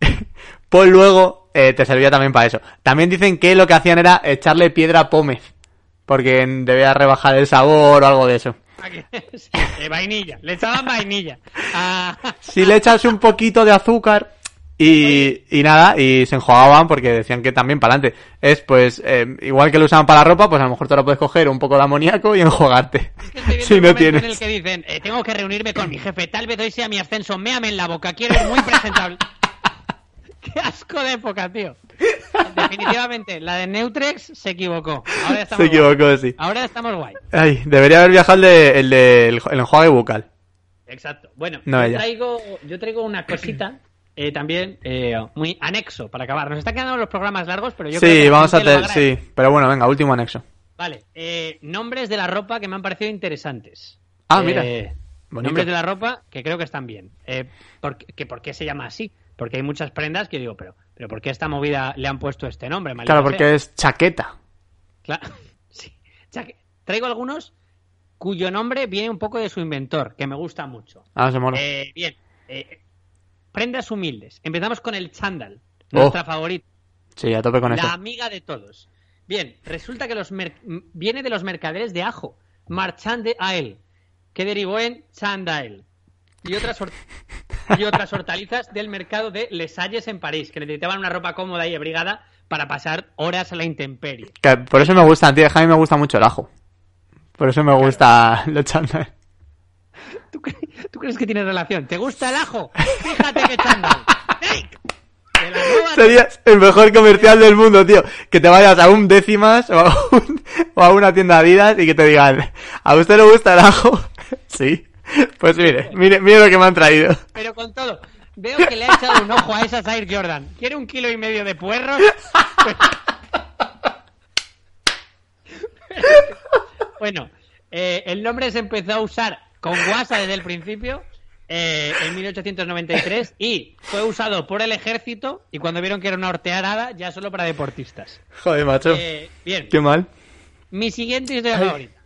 S2: pues luego eh, te servía también para eso. También dicen que lo que hacían era echarle piedra a pómez, porque debía rebajar el sabor o algo de eso.
S1: Sí, eh, vainilla. Le echaban vainilla. Ah,
S2: Si le echas un poquito de azúcar y, y nada, y se enjuagaban porque decían que también para adelante. Es pues, eh, igual que lo usaban para la ropa, pues a lo mejor tú ahora puedes coger un poco de amoníaco y enjuagarte.
S1: es que
S2: si no tienes.
S1: en el que dicen, eh, tengo que reunirme con mi jefe, tal vez hoy sea mi ascenso, méame en la boca, quiero ir muy presentable. Qué asco de época, tío. Definitivamente, la de Neutrex se equivocó. Ahora estamos
S2: Se equivocó,
S1: guay.
S2: sí.
S1: Ahora estamos guay.
S2: Ay, debería haber viajado el de, el de el, el enjuague bucal.
S1: Exacto. Bueno,
S2: No,
S1: yo, traigo, yo traigo una cosita eh, también eh, muy anexo para acabar. Nos están quedando los programas largos, pero yo creo que
S2: Sí, vamos a
S1: agradece.
S2: sí. Pero bueno, venga, último anexo.
S1: Vale, eh, nombres de la ropa que me han parecido interesantes.
S2: Ah, mira.
S1: Eh,
S2: Bonito.
S1: nombres de la ropa que creo que están bien. Eh, por, que ¿Por qué se llama así? Porque hay muchas prendas que yo digo, pero, pero ¿por qué a esta movida le han puesto este nombre?
S2: Claro, porque es chaqueta.
S1: Claro, sí. Traigo algunos cuyo nombre viene un poco de su inventor, que me gusta mucho.
S2: Ah, se mola.
S1: Bien, eh, prendas humildes. Empezamos con el chándal,
S2: Oh.
S1: nuestra favorita,
S2: Sí, a tope con
S1: la amiga de todos. Bien, resulta que los viene de los mercaderes de ajo, Marchand de Ael, que derivó en Chandael. Y otras, y otras hortalizas del mercado de Les Salles en París, que necesitaban una ropa cómoda y abrigada para pasar horas a la intemperie.
S2: Que por eso me gusta, tío. A mí me gusta mucho el ajo. Por eso me gusta los chándal.
S1: ¿Tú, cre- tú crees que tiene relación? ¿Te gusta el ajo? Fíjate que chándal. De
S2: Serías el mejor comercial del mundo, tío. Que te vayas a un décimas o a, un- o a una tienda Adidas y que te digan, ¿a usted le gusta el ajo? sí. Pues mire, mire, mire lo que me han traído.
S1: Pero con todo, veo que le ha echado un ojo a esas Air Jordan. ¿Quiere un kilo y medio de puerros? bueno, eh, el nombre se empezó a usar con guasa desde el principio, eh, en 1893, y fue usado por el ejército, y cuando vieron que era una hortearada, ya solo para deportistas.
S2: Joder, macho.
S1: Eh, bien,
S2: Qué mal.
S1: mi siguiente historia
S2: Ay.
S1: favorita.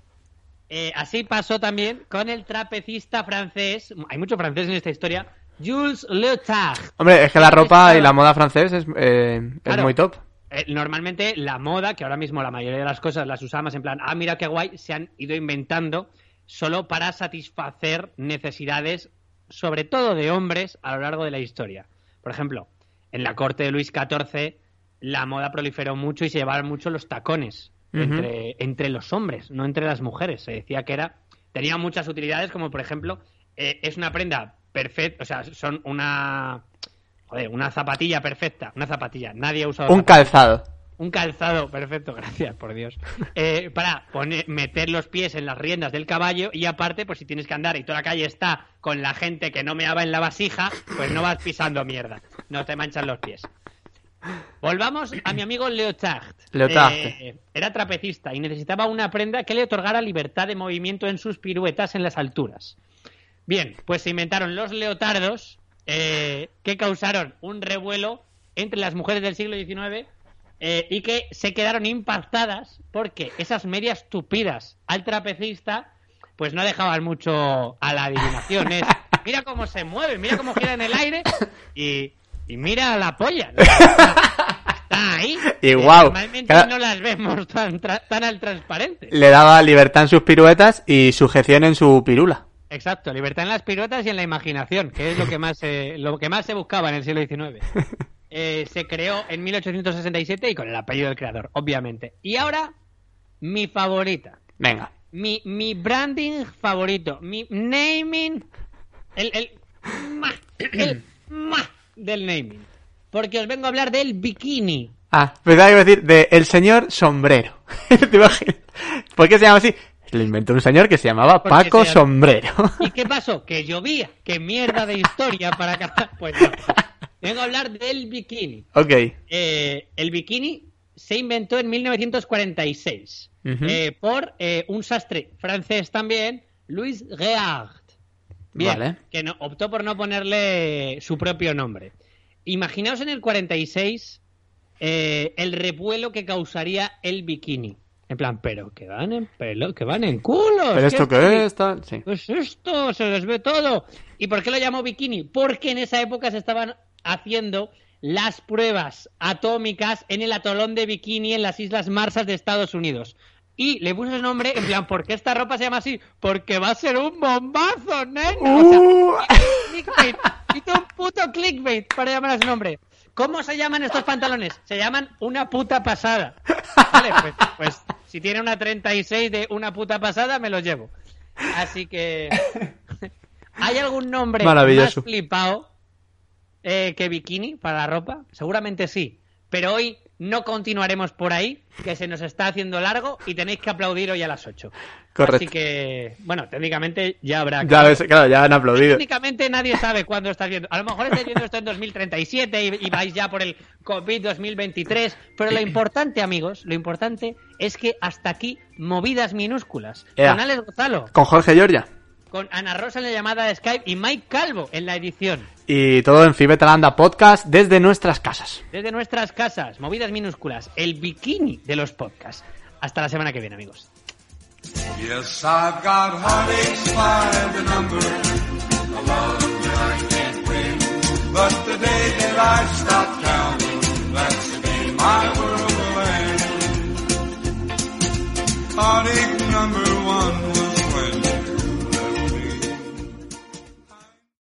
S1: Eh, así pasó también con el trapecista francés, hay mucho francés en esta historia, Jules Leotard.
S2: Hombre, es que la ropa y la moda francés es, eh, es
S1: Claro.
S2: muy top.
S1: Eh, normalmente la moda, que ahora mismo la mayoría de las cosas las usamos en plan, ah, mira qué guay, se han ido inventando solo para satisfacer necesidades, sobre todo de hombres, a lo largo de la historia. Por ejemplo, en la corte de Luis XIV, la moda proliferó mucho y se llevaban mucho los tacones entre, entre los hombres, no entre las mujeres. Se decía que era tenía muchas utilidades, como por ejemplo, eh, es una prenda perfecta, o sea, son una joder, una zapatilla perfecta, una zapatilla, nadie ha usado
S2: Un calzado.
S1: Un calzado perfecto, gracias por Dios. Eh, para poner, meter los pies en las riendas del caballo y aparte, pues si tienes que andar y toda la calle está con la gente que no meaba en la vasija, pues no vas pisando mierda. No te manchan los pies. Volvamos a mi amigo Leotard.
S2: Leotard.
S1: Eh, era trapecista y necesitaba una prenda que le otorgara libertad de movimiento en sus piruetas en las alturas. Bien, pues se inventaron los leotardos eh, que causaron un revuelo entre las mujeres del siglo XIX eh, y que se quedaron impactadas porque esas medias tupidas al trapecista pues no dejaban mucho a la adivinación. Es, mira cómo se mueve, mira cómo gira en el aire y, y mira la polla. ¿no? Está ahí.
S2: Y guau,
S1: Normalmente no las vemos tan, tan al transparente.
S2: Le daba libertad en sus piruetas y sujeción en su pirula.
S1: Exacto, libertad en las piruetas y en la imaginación, que es lo que más, eh, lo que más se buscaba en el siglo XIX. Eh, se creó en 1867 y con el apellido del creador, obviamente. Y ahora, mi favorita.
S2: Venga.
S1: Mi, mi branding favorito. Mi naming. El, el, ma- el ma del naming. Porque os vengo a hablar del bikini.
S2: Ah, pensaba que iba a decir de El Señor Sombrero. ¿Te imaginas? ¿Por qué se llama así? Lo inventó un señor que se llamaba
S1: Porque
S2: Paco Sombrero.
S1: ¿Y qué pasó? Que llovía. ¡Qué mierda de historia para acá! Pues no. Vengo a hablar del bikini.
S2: ok.
S1: Eh, el bikini se inventó en 1946
S2: Ujú.
S1: eh, por eh, un sastre francés también, Louis Réard. Bien,
S2: Vale.
S1: que no, optó por no ponerle su propio nombre. Imaginaos en el 46 eh, el revuelo que causaría el bikini. En plan, pero que van en pelo, que van en culos.
S2: ¿Pero esto
S1: ¿qué
S2: es? Sí.
S1: pues esto, se les ve todo. ¿Y por qué lo llamó bikini? Porque en esa época se estaban haciendo las pruebas atómicas en el atolón de Bikini en las Islas Marsas de Estados Unidos. Y le puso el nombre, en plan, ¿por qué esta ropa se llama así? Porque va a ser un bombazo, nena. O sea,
S2: Uh.
S1: clickbait. Hizo un puto clickbait para llamar a su nombre. ¿Cómo se llaman estos pantalones? Se llaman una puta pasada. Vale, pues, pues si tiene una 36 de una puta pasada, me los llevo. Así que. ¿Hay algún nombre más flipado eh, que bikini para la ropa? Seguramente sí. Pero hoy no continuaremos por ahí, que se nos está haciendo largo y tenéis que aplaudir hoy a las 8.
S2: Correcto.
S1: Así que, bueno, técnicamente ya habrá.
S2: Ya ves, claro, ya han aplaudido.
S1: Técnicamente nadie sabe cuándo estás viendo. A lo mejor estáis viendo esto en 2037 y, y vais ya por el COVID 2023. Pero lo importante, amigos, lo importante es que hasta aquí movidas minúsculas.
S2: Ea.
S1: Con Alex Gonzalo,
S2: Con Jorge Giorgia
S1: con Ana Rosa en la llamada de Skype y Mike Calvo en la edición.
S2: Y todo en Fibetalanda Podcast desde nuestras casas.
S1: Desde nuestras casas, movidas minúsculas, el bikini de los podcasts. Hasta la semana que viene, amigos.
S4: Yes, I've got heartaches by number. But the day I stop counting, that's the my world